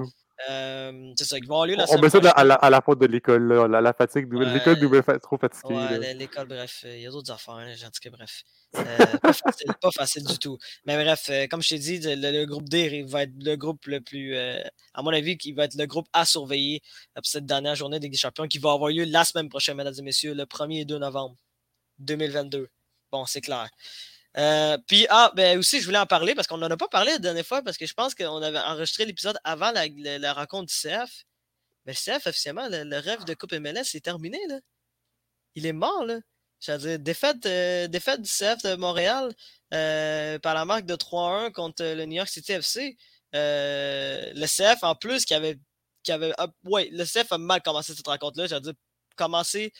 euh, c'est ça, ils vont aller la On met ça à la, à la faute de l'école, la, la, fatigue. L'école nous met trop fatigué. Ouais, l'école, bref, il y a d'autres affaires, hein, tout cas, bref. Euh, pas, facile, pas facile du tout. Mais bref, euh, comme je t'ai dit, le, groupe D va être le groupe le plus, euh, à mon avis, qui va être le groupe à surveiller pour cette dernière journée des Champions qui va avoir lieu la semaine prochaine, mesdames et messieurs, le 1er et 2 novembre 2022. Bon, c'est clair. Euh, puis, ah, ben aussi, je voulais en parler parce qu'on n'en a pas parlé la dernière fois parce que je pense qu'on avait enregistré l'épisode avant la, rencontre du CF. Mais le CF, officiellement, le, rêve de Coupe MLS est terminé, là. Il est mort, là. C'est-à-dire, défaite, euh, défaite du CF de Montréal euh, par la marque de 3-1 contre le New York City FC. le CF, en plus, qui avait. Qui avait ah, ouais, le CF a mal commencé cette rencontre-là. C'est-à-dire, commencer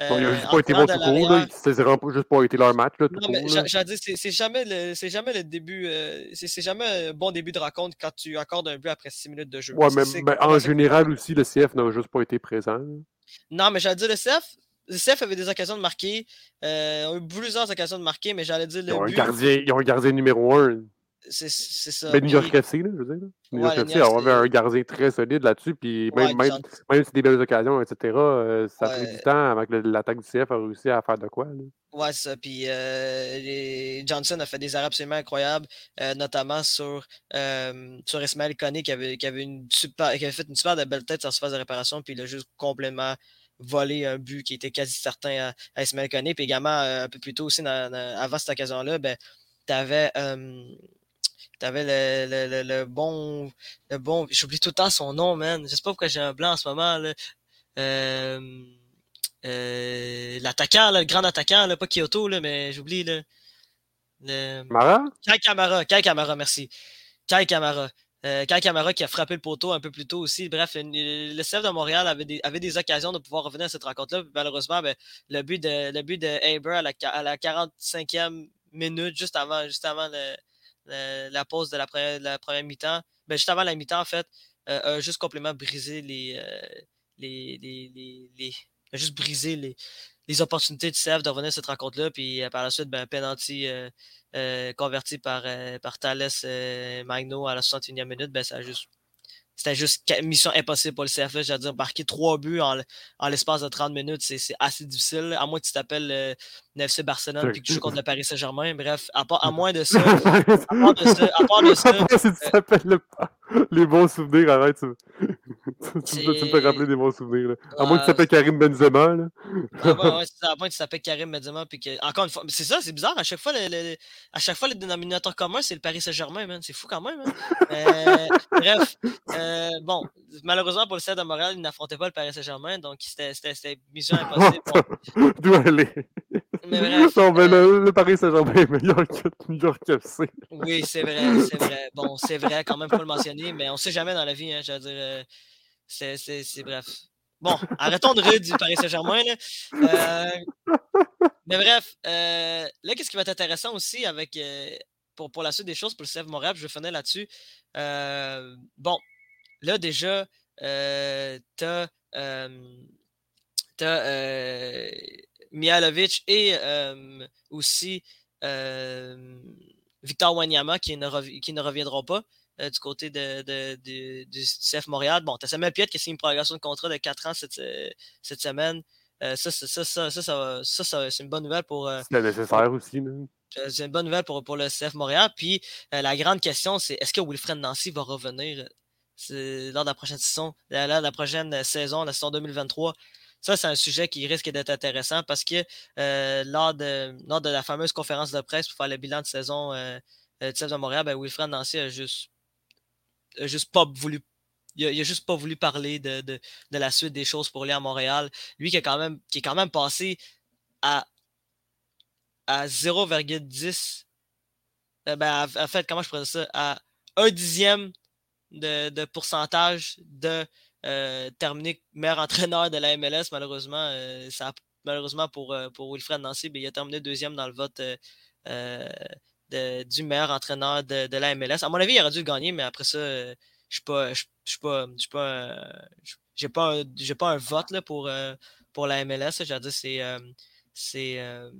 ils n'ont juste pas été bons tout court. C'est juste pas été leur match. Là, tout non, mais c'est jamais, le, jamais le début. Euh, c'est jamais un bon début de rencontre quand tu accordes un but après 6 minutes de jeu. Ouais, mais, en général aussi, le CF n'a juste pas été présent. Non, mais j'allais dire le CF. Le CF avait des occasions de marquer. Euh, a eu plusieurs occasions de marquer, mais j'allais dire le ils ont but. Un gardien, ils ont un gardien numéro 1. C'est ça. Mais New York FC, là, je veux dire. New York FC, on avait un gardien très solide là-dessus, puis même, même, même, si des belles occasions, etc., euh, ça a pris du temps avant que l'attaque du CF a réussi à faire de quoi. Ouais, ça. Puis euh, Johnson a fait des arrêts absolument incroyables, euh, notamment sur, sur Ismaël Koné qui avait, qui, avait une super, qui avait fait une super belle tête sur phase de réparation, puis il a juste complètement volé un but qui était quasi certain à, Ismaël Koné. Puis également, un peu plus tôt aussi, avant cette occasion-là, ben, tu avais T'avais le, le, le, bon. Le bon. J'oublie tout le temps son nom, man. Je sais pas pourquoi j'ai un blanc en ce moment. Là. Euh, euh, l'attaquant, le grand attaquant, là, pas Kyoto, là, mais j'oublie. Là, le... Mara? Kai Kamara, Kai Kamara, merci. Kai Kamara. Euh, Kai Kamara qui a frappé le poteau un peu plus tôt aussi. Bref, le CF de Montréal avait des, avait des occasions de pouvoir revenir à cette rencontre-là. Malheureusement, ben, le but de, le but de Haber à la, à la 45e minute, juste avant, juste avant le, la pause de la première, mi-temps, ben, juste avant la mi-temps, en fait, a juste complètement brisé les, les, les, les, juste les, opportunités de CF de revenir à cette rencontre-là. Puis par la suite, ben, penalty converti par, par Thales Magno à la 61e minute, ben, ça a juste c'était juste mission impossible pour le CFL. J'allais dire, marquer trois buts en, l'espace de 30 minutes, c'est assez difficile. À moins que tu t'appelles euh, NFC Barcelone et que tu joues contre le Paris Saint-Germain. Bref, à, part, à moins de ça. à part de ça. À part de ça. si tu t'appelles les bons souvenirs, arrête. Tu, tu, me fais rappeler des bons souvenirs. Là. À moins que tu Karim Benzema. Là. Ah, ouais, à moins que tu t'appelles Karim Benzema. Puis que, encore une fois, c'est ça, c'est bizarre. À chaque fois, le, à chaque fois, le dénominateur commun, c'est le Paris Saint-Germain, C'est fou quand même. Hein. Euh, bref, euh, bon, malheureusement pour le Stade de Montréal, il n'affrontait pas le Paris Saint-Germain. Donc, c'était mission impossible. D'où aller? Mais bref, non, mais euh, le, Paris Saint-Germain est meilleur que New York FC. Oui, c'est vrai, c'est vrai. Bon, c'est vrai, quand même, faut le mentionner, mais on ne sait jamais dans la vie. Hein, je veux dire, c'est bref. Bon, arrêtons de rire du Paris Saint-Germain. Euh, mais bref, euh, là, qu'est-ce qui va être intéressant aussi avec euh, pour, la suite des choses pour le CF Montréal, je finir là-dessus. bon, là déjà, tu as, as Mialovic et aussi Victor Wanyama qui ne, qui ne reviendront pas. Euh, du côté de, du CF Montréal. Bon, tu as Samuel Piet qui a signé une prolongation de contrat de 4 ans cette, euh, cette semaine. Euh, ça, ça, ça, ça, ça, c'est une bonne nouvelle pour. c'est nécessaire aussi. C'est une bonne nouvelle pour, pour le CF Montréal. Puis la grande question, c'est est-ce que Wilfred Nancy va revenir lors de la prochaine saison, lors de la prochaine saison, la saison 2023? Ça, c'est un sujet qui risque d'être intéressant parce que lors, de, lors de la fameuse conférence de presse pour faire le bilan de saison du CF de Montréal, ben, Wilfred Nancy a juste juste pas voulu. Il a, juste pas voulu parler de, de, la suite des choses pour aller à Montréal. Lui qui, a quand même, qui est quand même passé à, à 0,10. Euh, ben, en fait, comment je pourrais ça? À un dixième de, de pourcentage de euh, terminer meilleur entraîneur de la MLS. Malheureusement, euh, ça malheureusement pour, pour Wilfred Nancy, ben, il a terminé deuxième dans le vote du meilleur entraîneur de, de, la MLS. À mon avis, il aurait dû le gagner, mais après ça, je suis pas. Je suis pas. Je suis pas. J'ai pas, un, pas un vote là, pour, euh, pour la MLS. J'ai dire, c'est. Euh, c'est. Euh,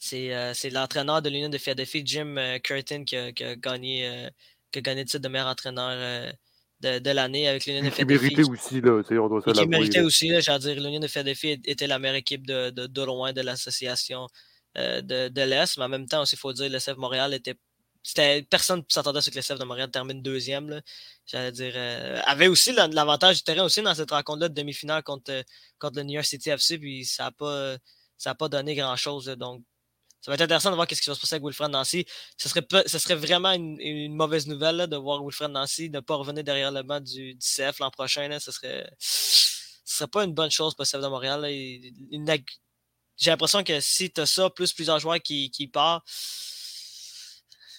c'est l'entraîneur de l'Union de Philadelphie, Jim Curtin, qui a, qui a gagné, qui a gagné le titre de meilleur entraîneur de, de l'année avec l'Union de Philadelphie. Qui méritait aussi, là, on doit Qui méritait aussi, là, dire, l'Union de Philadelphie était la meilleure équipe de, de, de loin de l'association euh, de, l'Est, mais en même temps, il faut dire, le CF Montréal était. personne ne s'attendait à ce que le CF de Montréal termine deuxième. J'allais dire. Euh, avait aussi l'avantage du terrain aussi dans cette rencontre-là de demi-finale contre, euh, contre le New York City FC, puis ça n'a pas, pas donné grand-chose. Donc, ça va être intéressant de voir ce qui va se passer avec Wilfred Nancy. Ce serait, ce serait vraiment une, mauvaise nouvelle de voir Wilfred Nancy ne pas revenir derrière le banc du, CF l'an prochain. ce serait. Ce serait pas une bonne chose pour le CF de Montréal. Une, j'ai l'impression que si tu as ça, plus plusieurs joueurs qui, qui partent,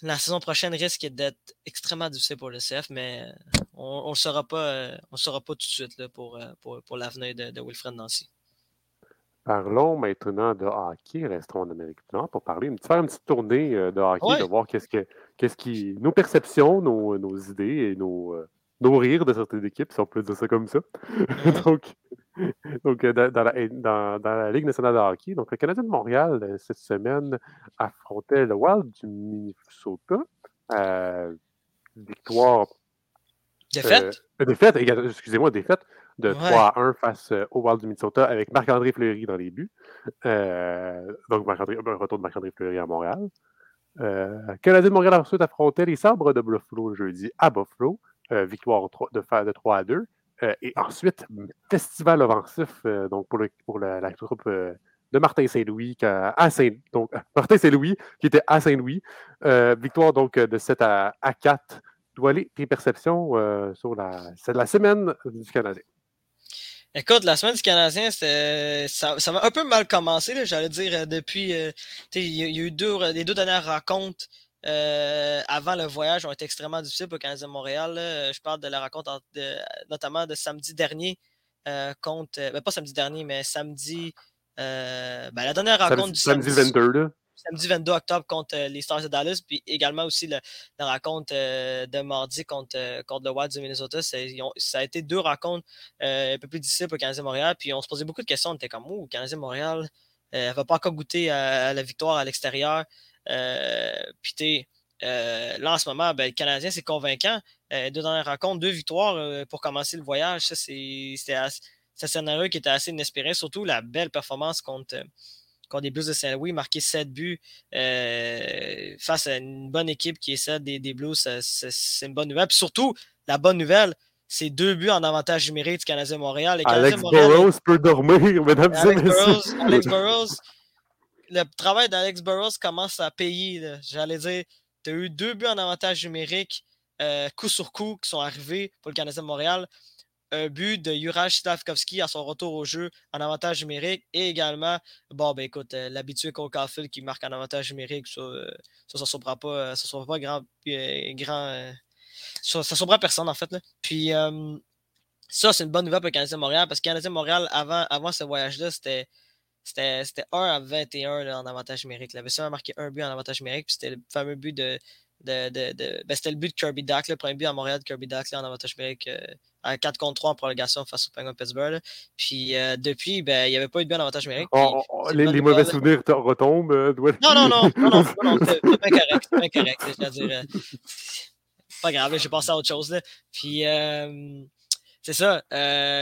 la saison prochaine risque d'être extrêmement difficile pour le CF, mais on ne le saura pas, euh, on saura pas tout de suite là, pour, euh, pour, pour l'avenir de, de, Wilfred Nancy. Parlons maintenant de hockey, restons en Amérique du Nord pour parler, faire une petite tournée euh, de hockey, de voir qu'est-ce que qu'est-ce qui. nos perceptions, nos, nos idées et nos, nos rires de certaines équipes, si on peut dire ça comme ça. Donc, donc, euh, dans, la, dans, dans, la, Ligue nationale de hockey, donc le Canadien de Montréal, euh, cette semaine, affrontait le Wild du Minnesota. Euh, victoire. Défaite? Euh, défaite, excusez-moi, défaite de 3 à 1 face au Wild du Minnesota avec Marc-André Fleury dans les buts. donc, un retour de Marc-André Fleury à Montréal. Canadien de Montréal ensuite affrontait les Sabres de Buffalo jeudi à Buffalo. victoire de, de 3 à 2. Euh, et ensuite, festival offensif euh, donc pour, la, troupe euh, de Martin Saint-Louis à Saint, donc Martin Saint-Louis qui était à Saint-Louis. victoire donc de 7 à, 4. Dois aller tes perceptions sur la, la semaine du Canadien? Écoute, la semaine du Canadien, ça, m'a un peu mal commencé, j'allais dire, depuis. il y, a eu deux, les deux dernières rencontres euh, avant le voyage ont été extrêmement difficiles pour le Canadien de Montréal. Je parle de la rencontre notamment de samedi dernier euh, contre. Ben, pas samedi dernier, mais samedi. Euh, ben, la dernière rencontre samedi, du samedi 22, là. samedi 22 octobre contre les Stars de Dallas, puis également aussi la rencontre de mardi contre, contre le Wild du Minnesota. ça a été deux rencontres un peu plus difficiles pour le Canadien Montréal, puis on se posait beaucoup de questions. On était comme, oh, le Canadien Montréal, elle va pas encore goûter à, la victoire à l'extérieur. Puis là, en ce moment, ben, le Canadien, c'est convaincant. deux dernières rencontres, deux victoires pour commencer le voyage. Ça, c'est un scénario qui était assez inespéré, surtout la belle performance contre, contre les Blues de Saint-Louis, marqué 7 buts euh, face à une bonne équipe qui est celle des, Blues. C'est une bonne nouvelle. Puis surtout, la bonne nouvelle, c'est deux buts en avantage numérique du Canadien Montréal. Alex peut dormir, mesdames et messieurs. Alex Burrows, le travail d'Alex Burrows commence à payer. J'allais dire, tu as eu deux buts en avantage numérique, euh, coup sur coup, qui sont arrivés pour le Canadien Montréal un but de Juraj Stavkovski à son retour au jeu en avantage numérique et également, bon, ben écoute, euh, l'habitué Cole Caulfield qui marque en avantage numérique, ça, euh, ça, ne pas, euh, ça pas grand. grand ça, ça personne en fait. Puis, ça, c'est une bonne nouvelle pour le Canadien Montréal parce que le Canadien Montréal, avant, avant ce voyage-là, c'était. C'était 1 à 21 en avantage numérique. Il avait seulement marqué un but en avantage numérique, puis c'était le fameux but de, de, de, ben, c'était le but de Kirby Duck, le premier but à Montréal de Kirby Duck en avantage numérique à 4 contre 3 en prolongation face au Penguin Pittsburgh. Puis euh, depuis, ben, il n'y avait pas eu de bien avantage numérique. Oh, oh, les, les mauvais souvenirs retombent. Euh, non, non, non, non, non, non, c'est bien correct. C'est bien correct. C'est-à-dire, euh, pas grave, j'ai passé à autre chose. Là. Puis c'est ça.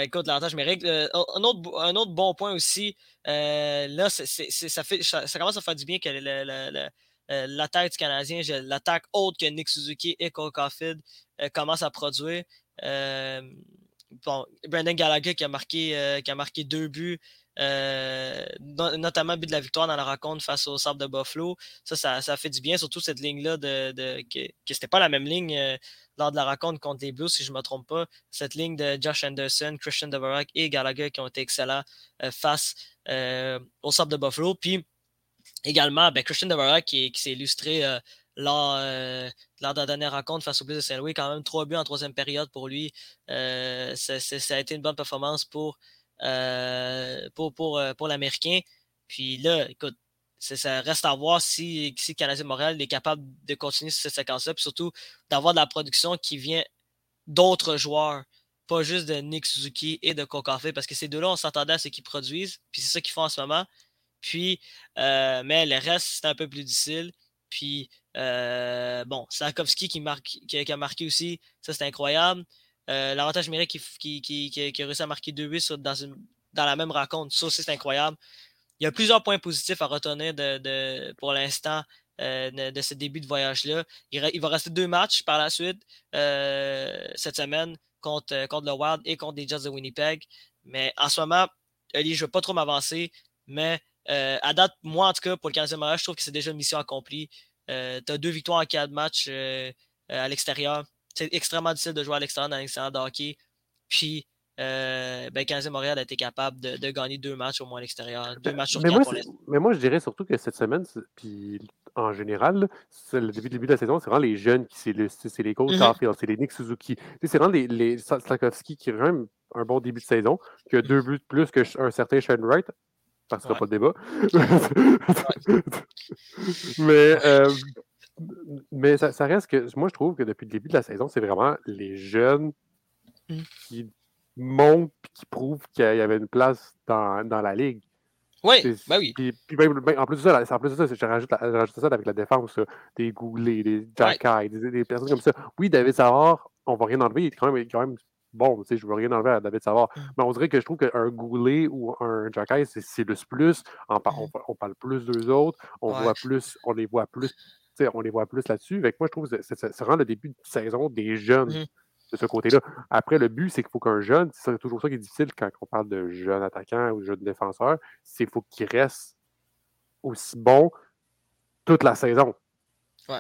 écoute, l'avantage numérique. un, autre, un autre bon point aussi, là, c'est, ça, commence à faire du bien que l'attaque du Canadien, l'attaque autre que Nick Suzuki et Cole Caulfield commence à produire. Euh, bon, Brandon Gallagher qui a marqué, euh, qui a marqué deux buts, euh, notamment but de la victoire dans la rencontre face au Sable de Buffalo. Ça, ça, fait du bien, surtout cette ligne-là de, de, que, que pas la même ligne lors de la rencontre contre les Blues, si je ne me trompe pas. Cette ligne de Josh Anderson, Christian Dvorak et Gallagher qui ont été excellents face au Sable de Buffalo. Puis également, ben, Christian Dvorak qui, qui s'est illustré euh, lors, de la dernière rencontre face au Blues de Saint-Louis. Quand même trois buts en troisième période pour lui. Euh, ça, a été une bonne performance pour, euh, pour, pour, pour l'Américain. Puis là, écoute, ça reste à voir si, si Canadien Montréal est capable de continuer sur cette séquence-là, puis surtout d'avoir de la production qui vient d'autres joueurs, pas juste de Nick Suzuki et de Kokafe, parce que ces deux-là, on s'attendait à ce qu'ils produisent, puis c'est ça qu'ils font en ce moment. Puis, mais le reste, c'est un peu plus difficile. Puis, euh, bon, Sarkovski qui, marque, qui, a marqué aussi, ça c'est incroyable. Euh, l'avantage numérique qui, qui, a réussi à marquer deux buts dans, dans la même rencontre, ça aussi c'est incroyable. Il y a plusieurs points positifs à retenir de, pour l'instant euh, de, ce début de voyage-là. Il, va rester deux matchs par la suite cette semaine contre, contre le Wild et contre les Jets de Winnipeg. Mais en ce moment, Ali, je ne veux pas trop m'avancer, mais euh, à date, moi, en tout cas, pour le 15e match, je trouve que c'est déjà une mission accomplie. Euh, tu as deux victoires en quatre matchs euh, à l'extérieur. C'est extrêmement difficile de jouer à l'extérieur dans l'extérieur de hockey. Puis, ben, 15e Montréal a été capable de, gagner deux matchs au moins à l'extérieur. Deux matchs sur mais moi, mais moi, je dirais surtout que cette semaine, puis en général, le début, début de la saison, c'est vraiment les jeunes qui c'est les Cole mm c'est les Nick Suzuki. C'est vraiment les, les qui ont un, bon début de saison, qui a deux buts de plus qu'un certain Shane Wright ça sera pas de débat. mais euh, mais ça, reste que moi je trouve que depuis le début de la saison, c'est vraiment les jeunes mm. qui montent et qui prouvent qu'il y avait une place dans, dans la ligue. Oui, ben oui. Puis, en plus de ça, en plus de ça, je rajoute, ça avec la défense, des Goulet, des Jack des, des, personnes comme ça. Oui, David Savard, on va rien enlever, il est quand même, quand même bon, tu sais, je veux rien enlever à David Savard. Mmh. Mais on dirait que je trouve qu'un Goulet ou un Jack c'est le plus. On, mmh. on, parle plus d'eux autres, on voit plus, on les voit plus, on les voit plus là-dessus. Avec moi, je trouve que c'est vraiment le début de saison des jeunes. Mmh. de ce côté-là. Après, le but, c'est qu'il faut qu'un jeune, c'est toujours ça qui est difficile quand on parle de jeune attaquant ou jeune défenseur, c'est qu'il faut qu'il reste aussi bon toute la saison. Ouais.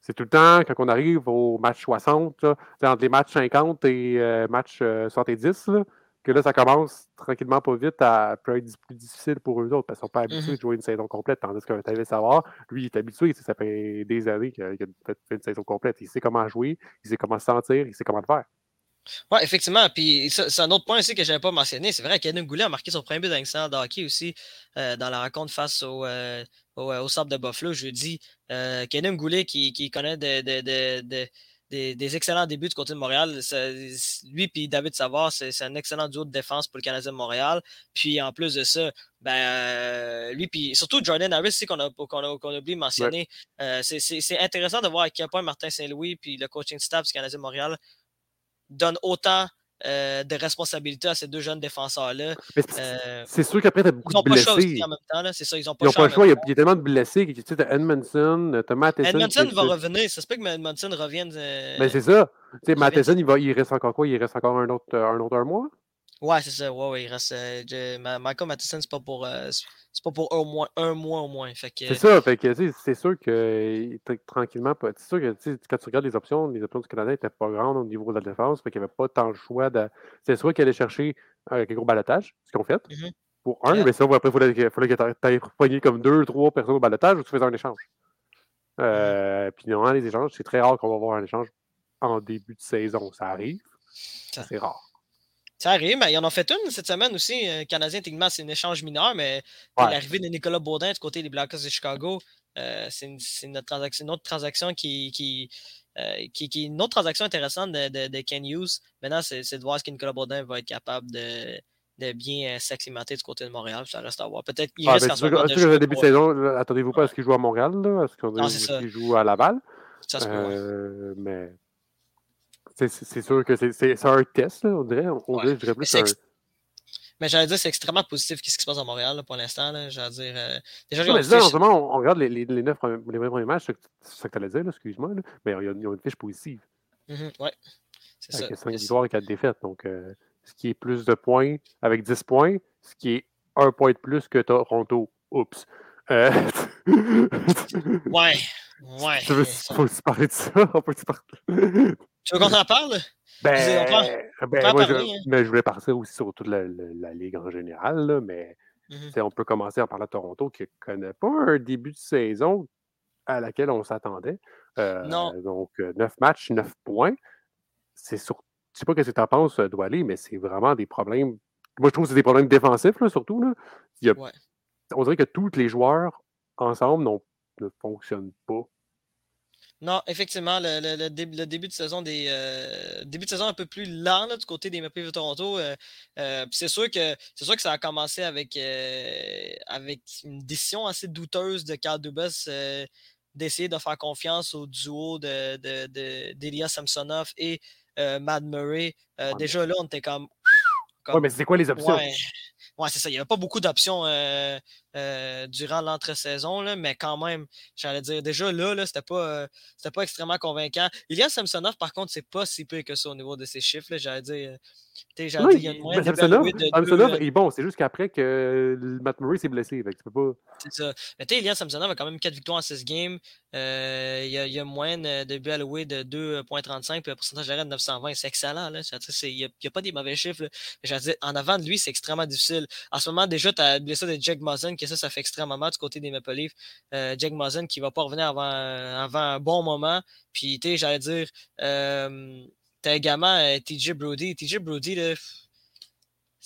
C'est tout le temps, quand on arrive au match 60, entre les matchs 50 et euh, match 70, euh, que là, ça commence tranquillement pas vite à peut être plus difficile pour eux autres parce qu'ils ne sont pas habitués mmh de jouer une saison complète. Tandis qu'un David Savoir, lui, il est habitué, ça fait des années qu'il a fait une saison complète. Il sait comment jouer, il sait comment se sentir, il sait comment le faire. Oui, effectivement. Puis c'est un autre point aussi que je n'avais pas mentionné. C'est vrai qu'Adam Goulet a marqué son premier but d'incident de hockey aussi euh, dans la rencontre face au, euh, au, au, Sable de Buffalo jeudi. Euh, Kenan Goulet qui, qui connaît de, de, de, des, excellents débuts du côté de Montréal. lui et David Savard, c'est un excellent duo de défense pour le Canadien de Montréal. Puis en plus de ça, ben, euh, lui, puis surtout Jordan Harris, qu'on a, a, oublié de mentionner. c'est intéressant de voir à quel point Martin Saint-Louis puis le coaching staff du Canadien de Montréal donne autant euh, de responsabilités à ces deux jeunes défenseurs-là. Euh, c'est sûr qu'après, tu as beaucoup de blessés. Ils n'ont pas le choix Ils n'ont pas, le choix. Il y, a, tellement de blessés. Tu sais, as Edmondson, tu as Matheson. Edmondson va revenir. Ça se peut que Edmondson revienne. Euh... Ben, c'est ça. Tu sais, Matheson, il, va, il reste encore quoi? Il reste encore un autre un, autre un mois? Ouais, c'est ça. Ouais, ouais, il reste. Euh, Michael Matheson, c'est pas pour. Euh, c'est pas pour un mois, un mois au moins. C'est ça, fait que c'est sûr que tranquillement, c'est sûr que quand tu regardes les options, les options du Canada n'étaient pas grandes au niveau de la défense, fait qu'il n'y avait pas tant de choix de. C'est soit qu'elle allait chercher un gros balotage, ce qu'on fait, mm-hmm. pour un, mais sinon après, il fallait, que tu ailles pogner comme deux, trois personnes au balotage ou tu faisais un échange. Mm-hmm. Euh, puis normalement, les échanges, c'est très rare qu'on va avoir un échange en début de saison. Ça arrive. C'est rare. Ça arrive, mais ils en ont fait une cette semaine aussi. Euh, Canadien, techniquement, c'est un échange mineur, mais l'arrivée de Nicolas Baudin du côté des Blackhawks de Chicago, euh, c'est une, une, autre transaction qui, qui, euh, qui, qui, une autre transaction intéressante de, de, de Ken Hughes. Maintenant, c'est de voir ce que Nicolas Baudin va être capable de, de bien s'acclimater du côté de Montréal. Ça reste à voir. Peut-être qu'il ah, reste ben, en ce début de saison, attendez-vous pas à ce qu'il joue à Montréal? Est-ce qu'il joue à Laval? Ça se peut, Mais c'est sûr que c'est un test, on dirait. On, dirait, je dirais plus un... Mais j'allais dire, c'est extrêmement positif ce qui se passe à Montréal pour l'instant. J'allais dire. Euh... Déjà, mais là, en ce moment, on, regarde les, les, les, neuf premiers, les premiers matchs, c'est ça que tu allais dire, excuse-moi, mais ils ont, une fiche positive. Mm -hmm, ouais. C'est ça. Avec 5 victoires et 4 défaites. Donc, euh, ce qui est plus de points avec 10 points, ce qui est un point de plus que Toronto. Oups. Euh... ouais. Ouais. Tu veux faut parler de ça? On peut parler? Tu veux qu'on en parle? Ben, ben moi, je, hein. mais je voulais partir aussi sur toute la, la, Ligue en général, là, mais mm-hmm. on peut commencer en parlant de Toronto qui ne connaît pas un début de saison à laquelle on s'attendait. Euh, non. Donc, 9 euh, matchs, 9 points. C'est sur... Je ne sais pas ce que tu en penses, euh, Doualé, mais c'est vraiment des problèmes. Moi, je trouve que c'est des problèmes défensifs, là, surtout. Là. Il y a... On dirait que tous les joueurs ensemble ne fonctionnent pas. Non, effectivement, le, début de saison des euh, début de saison un peu plus lent du côté des Maple de Toronto. Euh, euh, c'est sûr que c'est sûr que ça a commencé avec, avec une décision assez douteuse de Carl Dubas d'essayer de faire confiance au duo de, d'Elias Samsonov et Mad Murray. déjà là, on était comme. Oui, mais c'est quoi les options? Ouais, c'est ça. Il n'y avait pas beaucoup d'options euh, euh, durant l'entre-saison, mais quand même, j'allais dire, déjà là, là c'était pas, euh, pas extrêmement convaincant. Ilias Samsonov, par contre, c'est pas si peu que ça au niveau de ses chiffres. J'allais dire, oui, il y a une Samsonov, Samsonov est bon. C'est juste qu'après que Matt Murray s'est blessé. Fait tu peux pas... C'est ça. Mais tu sais, Samsonov a quand même 4 victoires en 6 games. il, y a, il y a moins de buts alloués de 2,35 puis un pourcentage d'arrêt de 920. C'est excellent. Là. Il n'y a, a, pas des mauvais chiffres. Là. Dire, en avant de lui, c'est extrêmement difficile. En ce moment, déjà, tu as blessé de Jack Muzzin, que ça, ça fait extrêmement mal du côté des Maple Leafs. Euh, Jack Muzzin qui va pas revenir avant, avant un bon moment. Puis, tu sais, j'allais dire, euh, t'as également euh, TJ Brody. TJ Brody, là,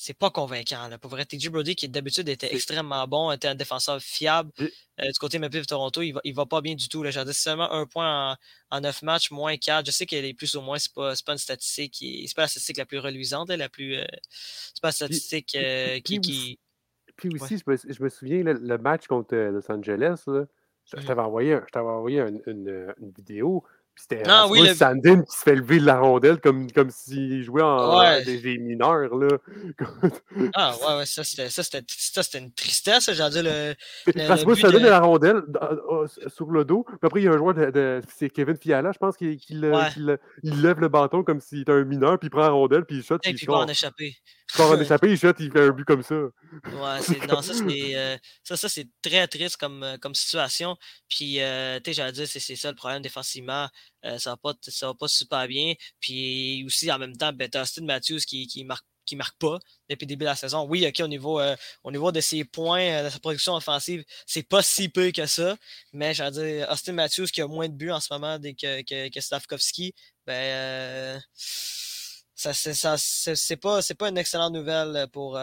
c'est pas convaincant. Là. Pour vrai, TJ Brody, qui d'habitude était extrêmement bon, était un défenseur fiable euh, du côté de Toronto, il va, il va pas bien du tout. J'ai dit seulement un point en, neuf matchs, moins quatre. Je sais qu'elle est plus ou moins, c'est pas, pas une statistique c'est pas la statistique la plus reluisante, la plus. Euh, c'est pas la statistique euh, qui, qui, Puis aussi, je, me, souviens, le, match contre Los Angeles, je, mmh. t'avais envoyé, envoyé une, une vidéo. C'était ah, oui, le... Sandin qui se fait lever de la rondelle comme, comme s'il jouait en ouais. des, mineurs. Là. ah ouais, ouais, ça c'était une tristesse. J'ai dit le. le Rasmus Sandin de... la rondelle sur le dos. Puis après, il y a un joueur de. de c'est Kevin Fiala, je pense, qui, qui, ouais. qui, il lève le bâton comme s'il était un mineur, puis il prend la rondelle, puis il shot. Et puis il va en échapper. Il va en échapper, il shot, il fait un but comme ça. Ouais, non, ça c'est euh, ça, ça c'est très triste comme, comme situation. Puis, euh, tu sais, j'allais dire, c'est ça le problème défensivement. Euh, ça, va pas, ça va pas super bien. Puis aussi, en même temps, ben, Austin Matthews qui, qui marque qui marque pas depuis le début de la saison. Oui, OK, au niveau, euh, au niveau de ses points, euh, de sa production offensive, c'est pas si peu que ça. Mais j'allais dire, Austin Matthews qui a moins de buts en ce moment que, que, que Stavkovski, ben ça, c'est pas, pas une excellente nouvelle pour,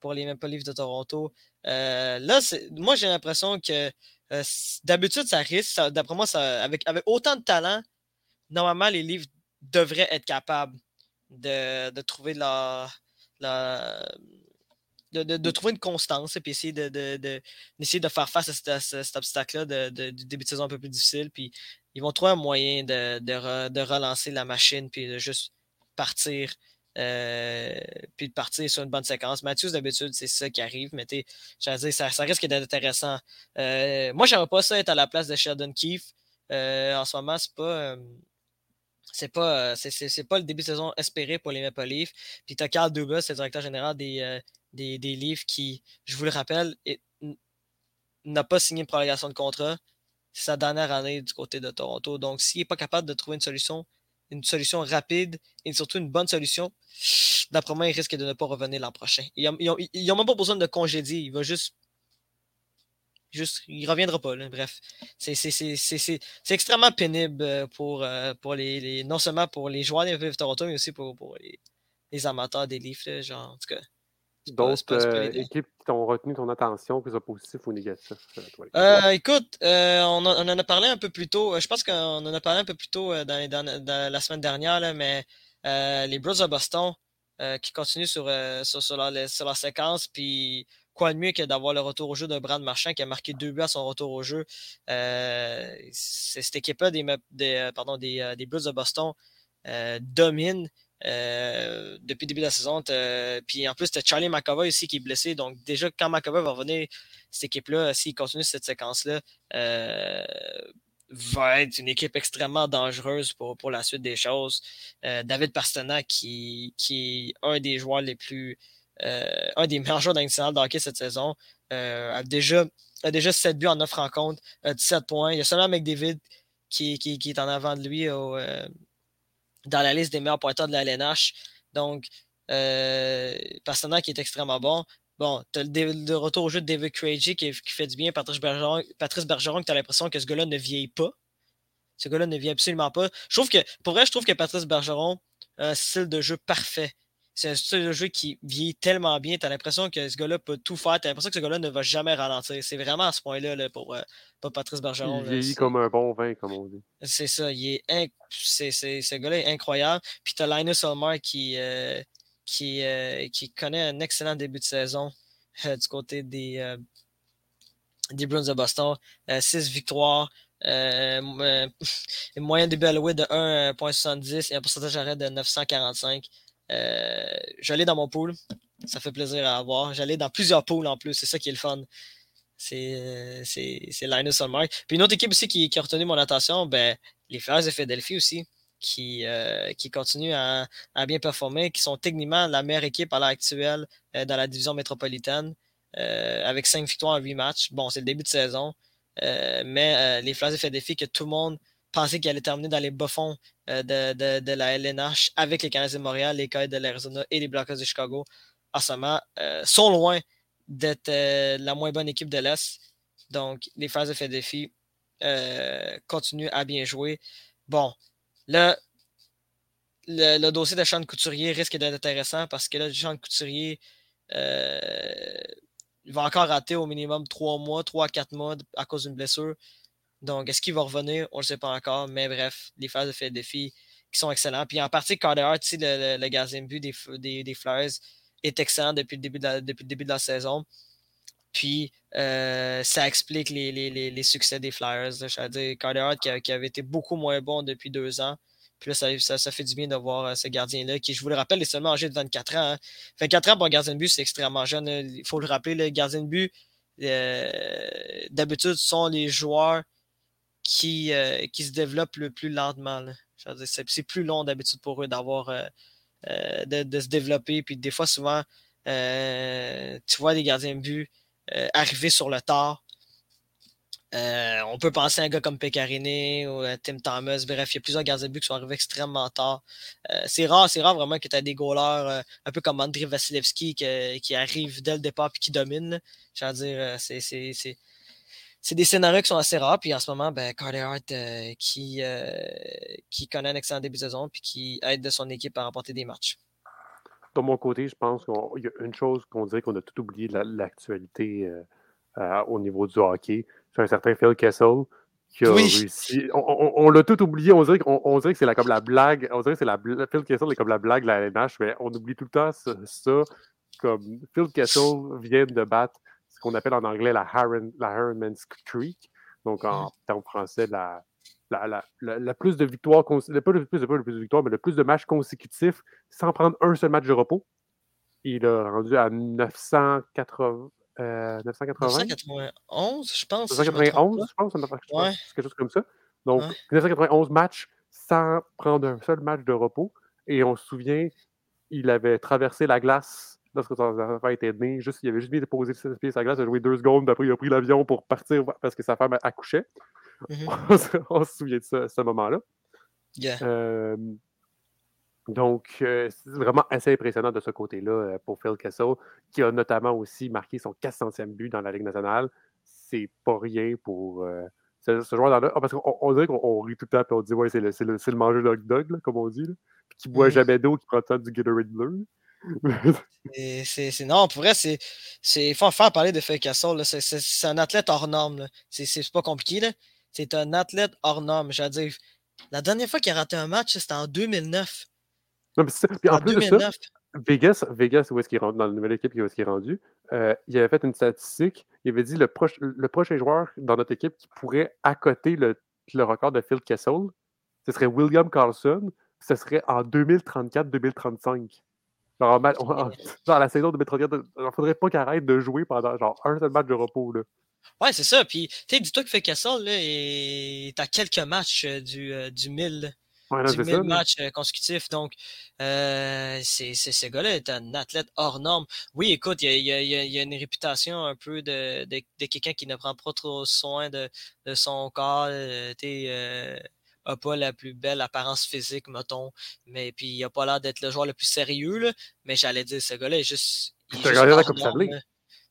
pour les Maple Leafs de Toronto. là, moi, j'ai l'impression que d'habitude, ça risque. D'après moi, ça, avec, avec autant de talent, normalement, les Leafs devraient être capables de, de trouver la, la, de, trouver une constance et puis essayer de, d'essayer de faire face à, cet obstacle-là du début de saison un peu plus difficile. Puis ils vont trouver un moyen de, relancer la machine puis de juste partir. Euh, puis de partir sur une bonne séquence. Matthews, d'habitude, c'est ça qui arrive, mais dire, ça, risque d'être intéressant. Euh, moi, j'aimerais pas ça être à la place de Sheldon Keefe. Euh, en ce moment, c'est pas c'est pas, c'est, pas le début de saison espéré pour les Maple Leafs. Puis tu as Carl Dubas, c'est le directeur général des, des, livres qui, je vous le rappelle, n'a pas signé une prolongation de contrat. C'est sa dernière année du côté de Toronto. Donc, s'il n'est pas capable de trouver une solution, une solution rapide et surtout une bonne solution, d'après moi, il risque de ne pas revenir l'an prochain. Ils n'ont même pas besoin de congédier. Il va juste. Juste, il reviendra pas. Bref, c'est extrêmement pénible euh, pour, euh, les, non seulement pour les joueurs de Toronto, mais aussi pour, pour les, amateurs des livres. D'autres euh, équipes qui t'ont retenu ton attention, que ce soit positif ou négatif? Euh, euh, écoute, on, en a parlé un peu plus tôt. Je pense qu'on en a parlé un peu plus tôt dans, la semaine dernière, mais les Bros de Boston qui continuent sur, sur, la, séquence, puis quoi de mieux que d'avoir le retour au jeu de Brand Marchand qui a marqué deux buts à son retour au jeu. cette équipe-là des, des, pardon, des, des Blues de Boston domine. Euh, depuis le début de la saison. Puis en plus, tu as Charlie McAvoy aussi qui est blessé. Donc déjà, quand McAvoy va revenir, cette équipe-là, s'il continue cette séquence-là, euh, va être une équipe extrêmement dangereuse pour, pour la suite des choses. Euh, David Pasternak, qui, qui est un des joueurs les plus. un des meilleurs joueurs d'international de hockey cette saison, a, déjà, a déjà 7 buts en 9 rencontres, 17 points. Il y a seulement McDavid qui, qui, qui est en avant de lui au, dans la liste des meilleurs pointeurs de la LNH. Donc, euh, qui est extrêmement bon. Bon, tu as le, retour au jeu de David Craigie qui, fait du bien. Patrice Bergeron, Patrice Bergeron tu as l'impression que ce gars-là ne vieillit pas. Ce gars-là ne vieillit absolument pas. Je trouve que, pour vrai, je trouve que Patrice Bergeron a un style de jeu parfait. C'est un style de jeu qui vieillit tellement bien. Tu as l'impression que ce gars-là peut tout faire. Tu as l'impression que ce gars-là ne va jamais ralentir. C'est vraiment à ce point-là pour, euh, Patrice Bergeron. Il vieillit comme un bon vin, comme on dit. C'est ça. Il est ce gars-là est incroyable. Puis tu as Linus Olmar qui, euh, qui, euh, qui connaît un excellent début de saison du côté des, des Bruins de Boston. 6 victoires. une moyenne de alloué de 1.70 et un pourcentage d'arrêt de 945. Euh, j'allais dans mon pool. Ça fait plaisir à avoir. J'allais dans plusieurs pools en plus. C'est ça qui est le fun. C'est Linus Ulmark. Puis une autre équipe aussi qui, a retenu mon attention, ben, les Flyers de Philadelphie aussi, qui, euh, qui continuent à, bien performer, qui sont techniquement la meilleure équipe à l'heure actuelle euh, dans la division métropolitaine, avec 5 victoires en 8 matchs. Bon, c'est le début de saison, mais les Flyers de Philadelphie, que tout le monde pensait qu'ils allaient terminer dans les bas-fonds euh, de, la LNH avec les Canadiens de Montréal, les Coyotes de l'Arizona et les Blackhawks de Chicago en ce moment euh, sont loin d'être euh, la moins bonne équipe de l'Est. Donc, les phases de Philadelphie continuent à bien jouer. Bon, là, le, dossier de Sean Couturier risque d'être intéressant parce que là, Sean Couturier va encore rater au minimum 3 mois, 3 à 4 mois à cause d'une blessure. Donc, est-ce qu'il va revenir? On ne le sait pas encore. Mais bref, les phases de fait défi qui sont excellents. Puis en partie, Carter Hart, le, le, gardien de but des, des, des, Flyers, est excellent depuis le début de la, depuis le début de la saison. Puis euh, ça explique les, les, les, succès des Flyers. Je veux dire, Carter Hart qui, avait été beaucoup moins bon depuis deux ans. Puis là, ça, ça, fait du bien de voir euh, ce gardien-là, qui, je vous le rappelle, est seulement âgé de 24 ans. 24 hein. ans pour un gardien de but, c'est extrêmement jeune. Il faut le rappeler, le gardien de but, euh, d'habitude, sont les joueurs qui, euh, qui se développent le plus lentement. C'est plus long d'habitude pour eux d'avoir euh, euh, de, se développer. Puis des fois, souvent, tu vois des gardiens de but arriver sur le tard. on peut penser à un gars comme Pekarine ou Tim Thomas. Bref, il y a plusieurs gardiens de but qui sont arrivés extrêmement tard. c'est rare, c'est rare vraiment que tu as des goalers un peu comme André Vasilevski qui, qui arrive dès le départ et qui domine. Je veux dire, c'est c'est des scénarios qui sont assez rares. Puis en ce moment, ben, Carter Hart qui, qui connaît un excellent début de saison puis qui aide de son équipe à remporter des matchs. De mon côté, je pense qu'il y a une chose qu'on dirait qu'on a tout oublié de l'actualité au niveau du hockey. C'est un certain Phil Kessel qui a réussi. On, l'a tout oublié. On dirait, on, dirait que c'est comme la blague. On dirait que c'est la Phil Kessel est comme la blague de la LNH, mais on oublie tout le temps ça. comme Phil Kessel vient de battre ce qu'on appelle en anglais la, la Creek. Donc en termes français, la, la, plus de victoires, pas le plus, de, plus victoires, mais le plus de matchs consécutifs sans prendre un seul match de repos. Il a rendu à 980, 980. 991, je pense. 991, je, pense, ouais. quelque chose comme ça. Donc, 991 matchs sans prendre un seul match de repos. Et on se souvient, il avait traversé la glace lorsque son enfant était né. Juste, il avait juste mis déposé ses pieds sur la glace, il a joué deux secondes, puis après il a pris l'avion pour partir parce que sa femme accouchait. Mm-hmm. on, se souvient de ce, moment-là. Euh, donc, euh, c'est vraiment assez impressionnant de ce côté-là euh, pour Phil Kessel, qui a notamment aussi marqué son 400e but dans la Ligue nationale. C'est pas rien pour euh, ce, joueur-là. Ah, parce qu'on dirait qu'on rit tout le temps et on dit Ouais, c'est le, le, le mangeur de hot dog, comme on dit, puis qui boit mm. jamais d'eau, qui prend du Gatorade bleu. c'est, non, pour vrai, c'est, il faut faire parler de Phil Kessel. C'est, un athlète hors norme. C'est, pas compliqué. C'est un athlète hors norme. Je dire, la dernière fois qu'il a raté un match, c'était en 2009. Non, puis en, plus de ça, Vegas, Vegas, où est-ce qu'il rentre dans la nouvelle équipe, où est-ce qu'il est rendu, euh, il avait fait une statistique. Il avait dit le, le prochain joueur dans notre équipe qui pourrait accoter le, le record de Phil Kessel, ce serait William Carlson. Ce serait en 2034-2035. Genre, dans la saison 2034, il ne faudrait pas qu'il arrête de jouer pendant genre un seul match de repos. Là. Ouais, c'est ça. Puis, tu sais, dis-toi que Kessel là, est à quelques matchs euh, du, euh, du 1000 du même match euh, consécutif. Donc, euh, c'est, ce gars-là est un athlète hors norme. Oui, écoute, il y a, y, a, y a, une réputation un peu de, de, de, quelqu'un qui ne prend pas trop soin de, de son corps. Euh, euh, a pas la plus belle apparence physique, mettons. Mais puis, il a pas l'air d'être le joueur le plus sérieux. Là, mais j'allais dire, ce gars-là est juste. Il est juste hors norme,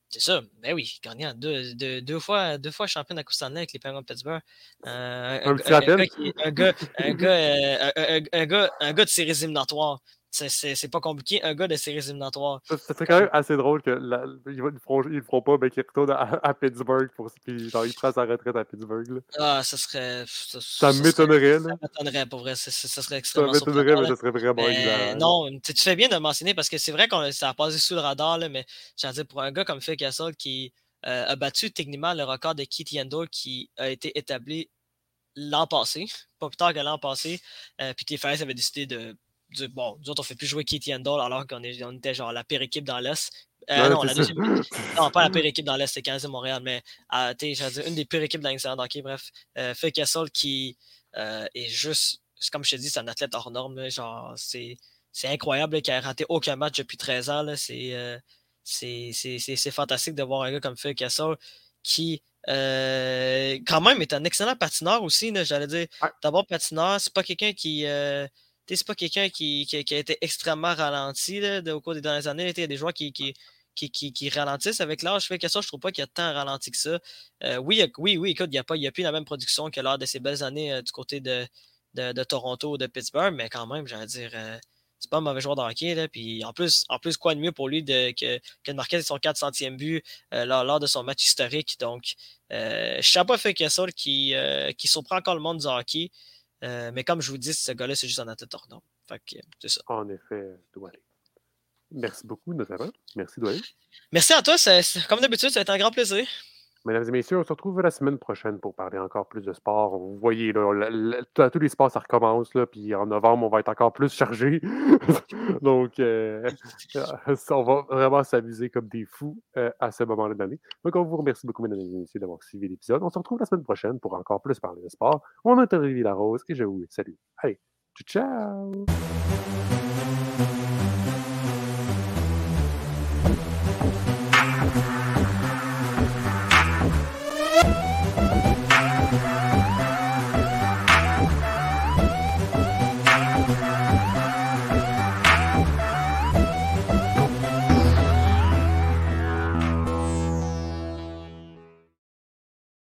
c'est ça. Ben oui, gagnant deux, deux, deux, fois, deux fois champion de la Coupe Stanley avec les Penguins de Pittsburgh. Euh, un, un, un, gars qui, un, gars, un, gars, un, gars, un gars de séries éliminatoires. C'est pas compliqué, un gars de séries éliminatoires. C'est quand même assez drôle qu'ils ne le feront pas, mais qu'il retourne à, Pittsburgh, pour, puis genre, il prend sa retraite à Pittsburgh. Là. Ah, ça serait. Ça, ça m'étonnerait. Ça m'étonnerait, pour vrai. Ça, serait extrêmement Ça m'étonnerait, mais ça serait vraiment. Non, tu fais bien de le mentionner parce que c'est vrai que ça a passé sous le radar, là, mais j'ai dire, pour un gars comme Phil Castle qui euh, a battu techniquement le record de Keith Yandor qui a été établi l'an passé, pas plus tard que l'an passé, euh, puis que les Flyers avaient décidé de bon, nous autres, on fait plus jouer Katie Handel alors qu'on on était genre la pire équipe dans l'Est. Euh, non, la deuxième. non, pas la pire équipe dans l'Est, c'est Canadien Montréal, mais euh, une des pires équipes dans l'Excellent hockey, bref. Euh, Phil Kessel qui euh, est juste, comme je te dis, c'est un athlète hors norme. genre, c'est, c'est incroyable qu'il ait raté aucun match depuis 13 ans. Là, c'est, c'est, c'est, c'est, fantastique de voir un gars comme Phil Kessel qui quand même est un excellent patineur aussi. J'allais dire, d'abord patineur, c'est pas quelqu'un qui c'est pas quelqu'un qui, a été extrêmement ralenti au cours des dernières années. Il y a des joueurs qui, ralentissent avec l'âge. Fait que ça, je trouve pas qu'il y a tant ralenti que ça. Euh, oui, oui, écoute, il n'y a, plus la même production que lors de ces belles années euh, du côté de, Toronto ou de Pittsburgh, mais quand même, j'allais dire, euh, c'est pas un mauvais joueur de hockey. Là, puis en plus, en plus, quoi de mieux pour lui que, de marquer son 400e but lors, de son match historique. Donc, euh, pas fait Kessel qui, qui surprend encore le monde du hockey. Euh, mais comme je vous dis, ce gars-là, c'est juste un hors Fait que c'est ça. En effet, Doualé. Merci beaucoup, notamment. Merci, Doualé. Merci à toi. comme d'habitude, ça a été un grand plaisir. Mesdames et messieurs, on se retrouve la semaine prochaine pour parler encore plus de sport. Vous voyez, là, tous les sports, ça recommence, là, puis en novembre, on va être encore plus chargé. Donc, euh, on va vraiment s'amuser comme des fous euh, à ce moment-là de l'année. Donc, on vous remercie beaucoup, mesdames et messieurs, d'avoir suivi l'épisode. On se retrouve la semaine prochaine pour encore plus parler de sport. On est Olivier Larose et je vous salue. Allez, ciao!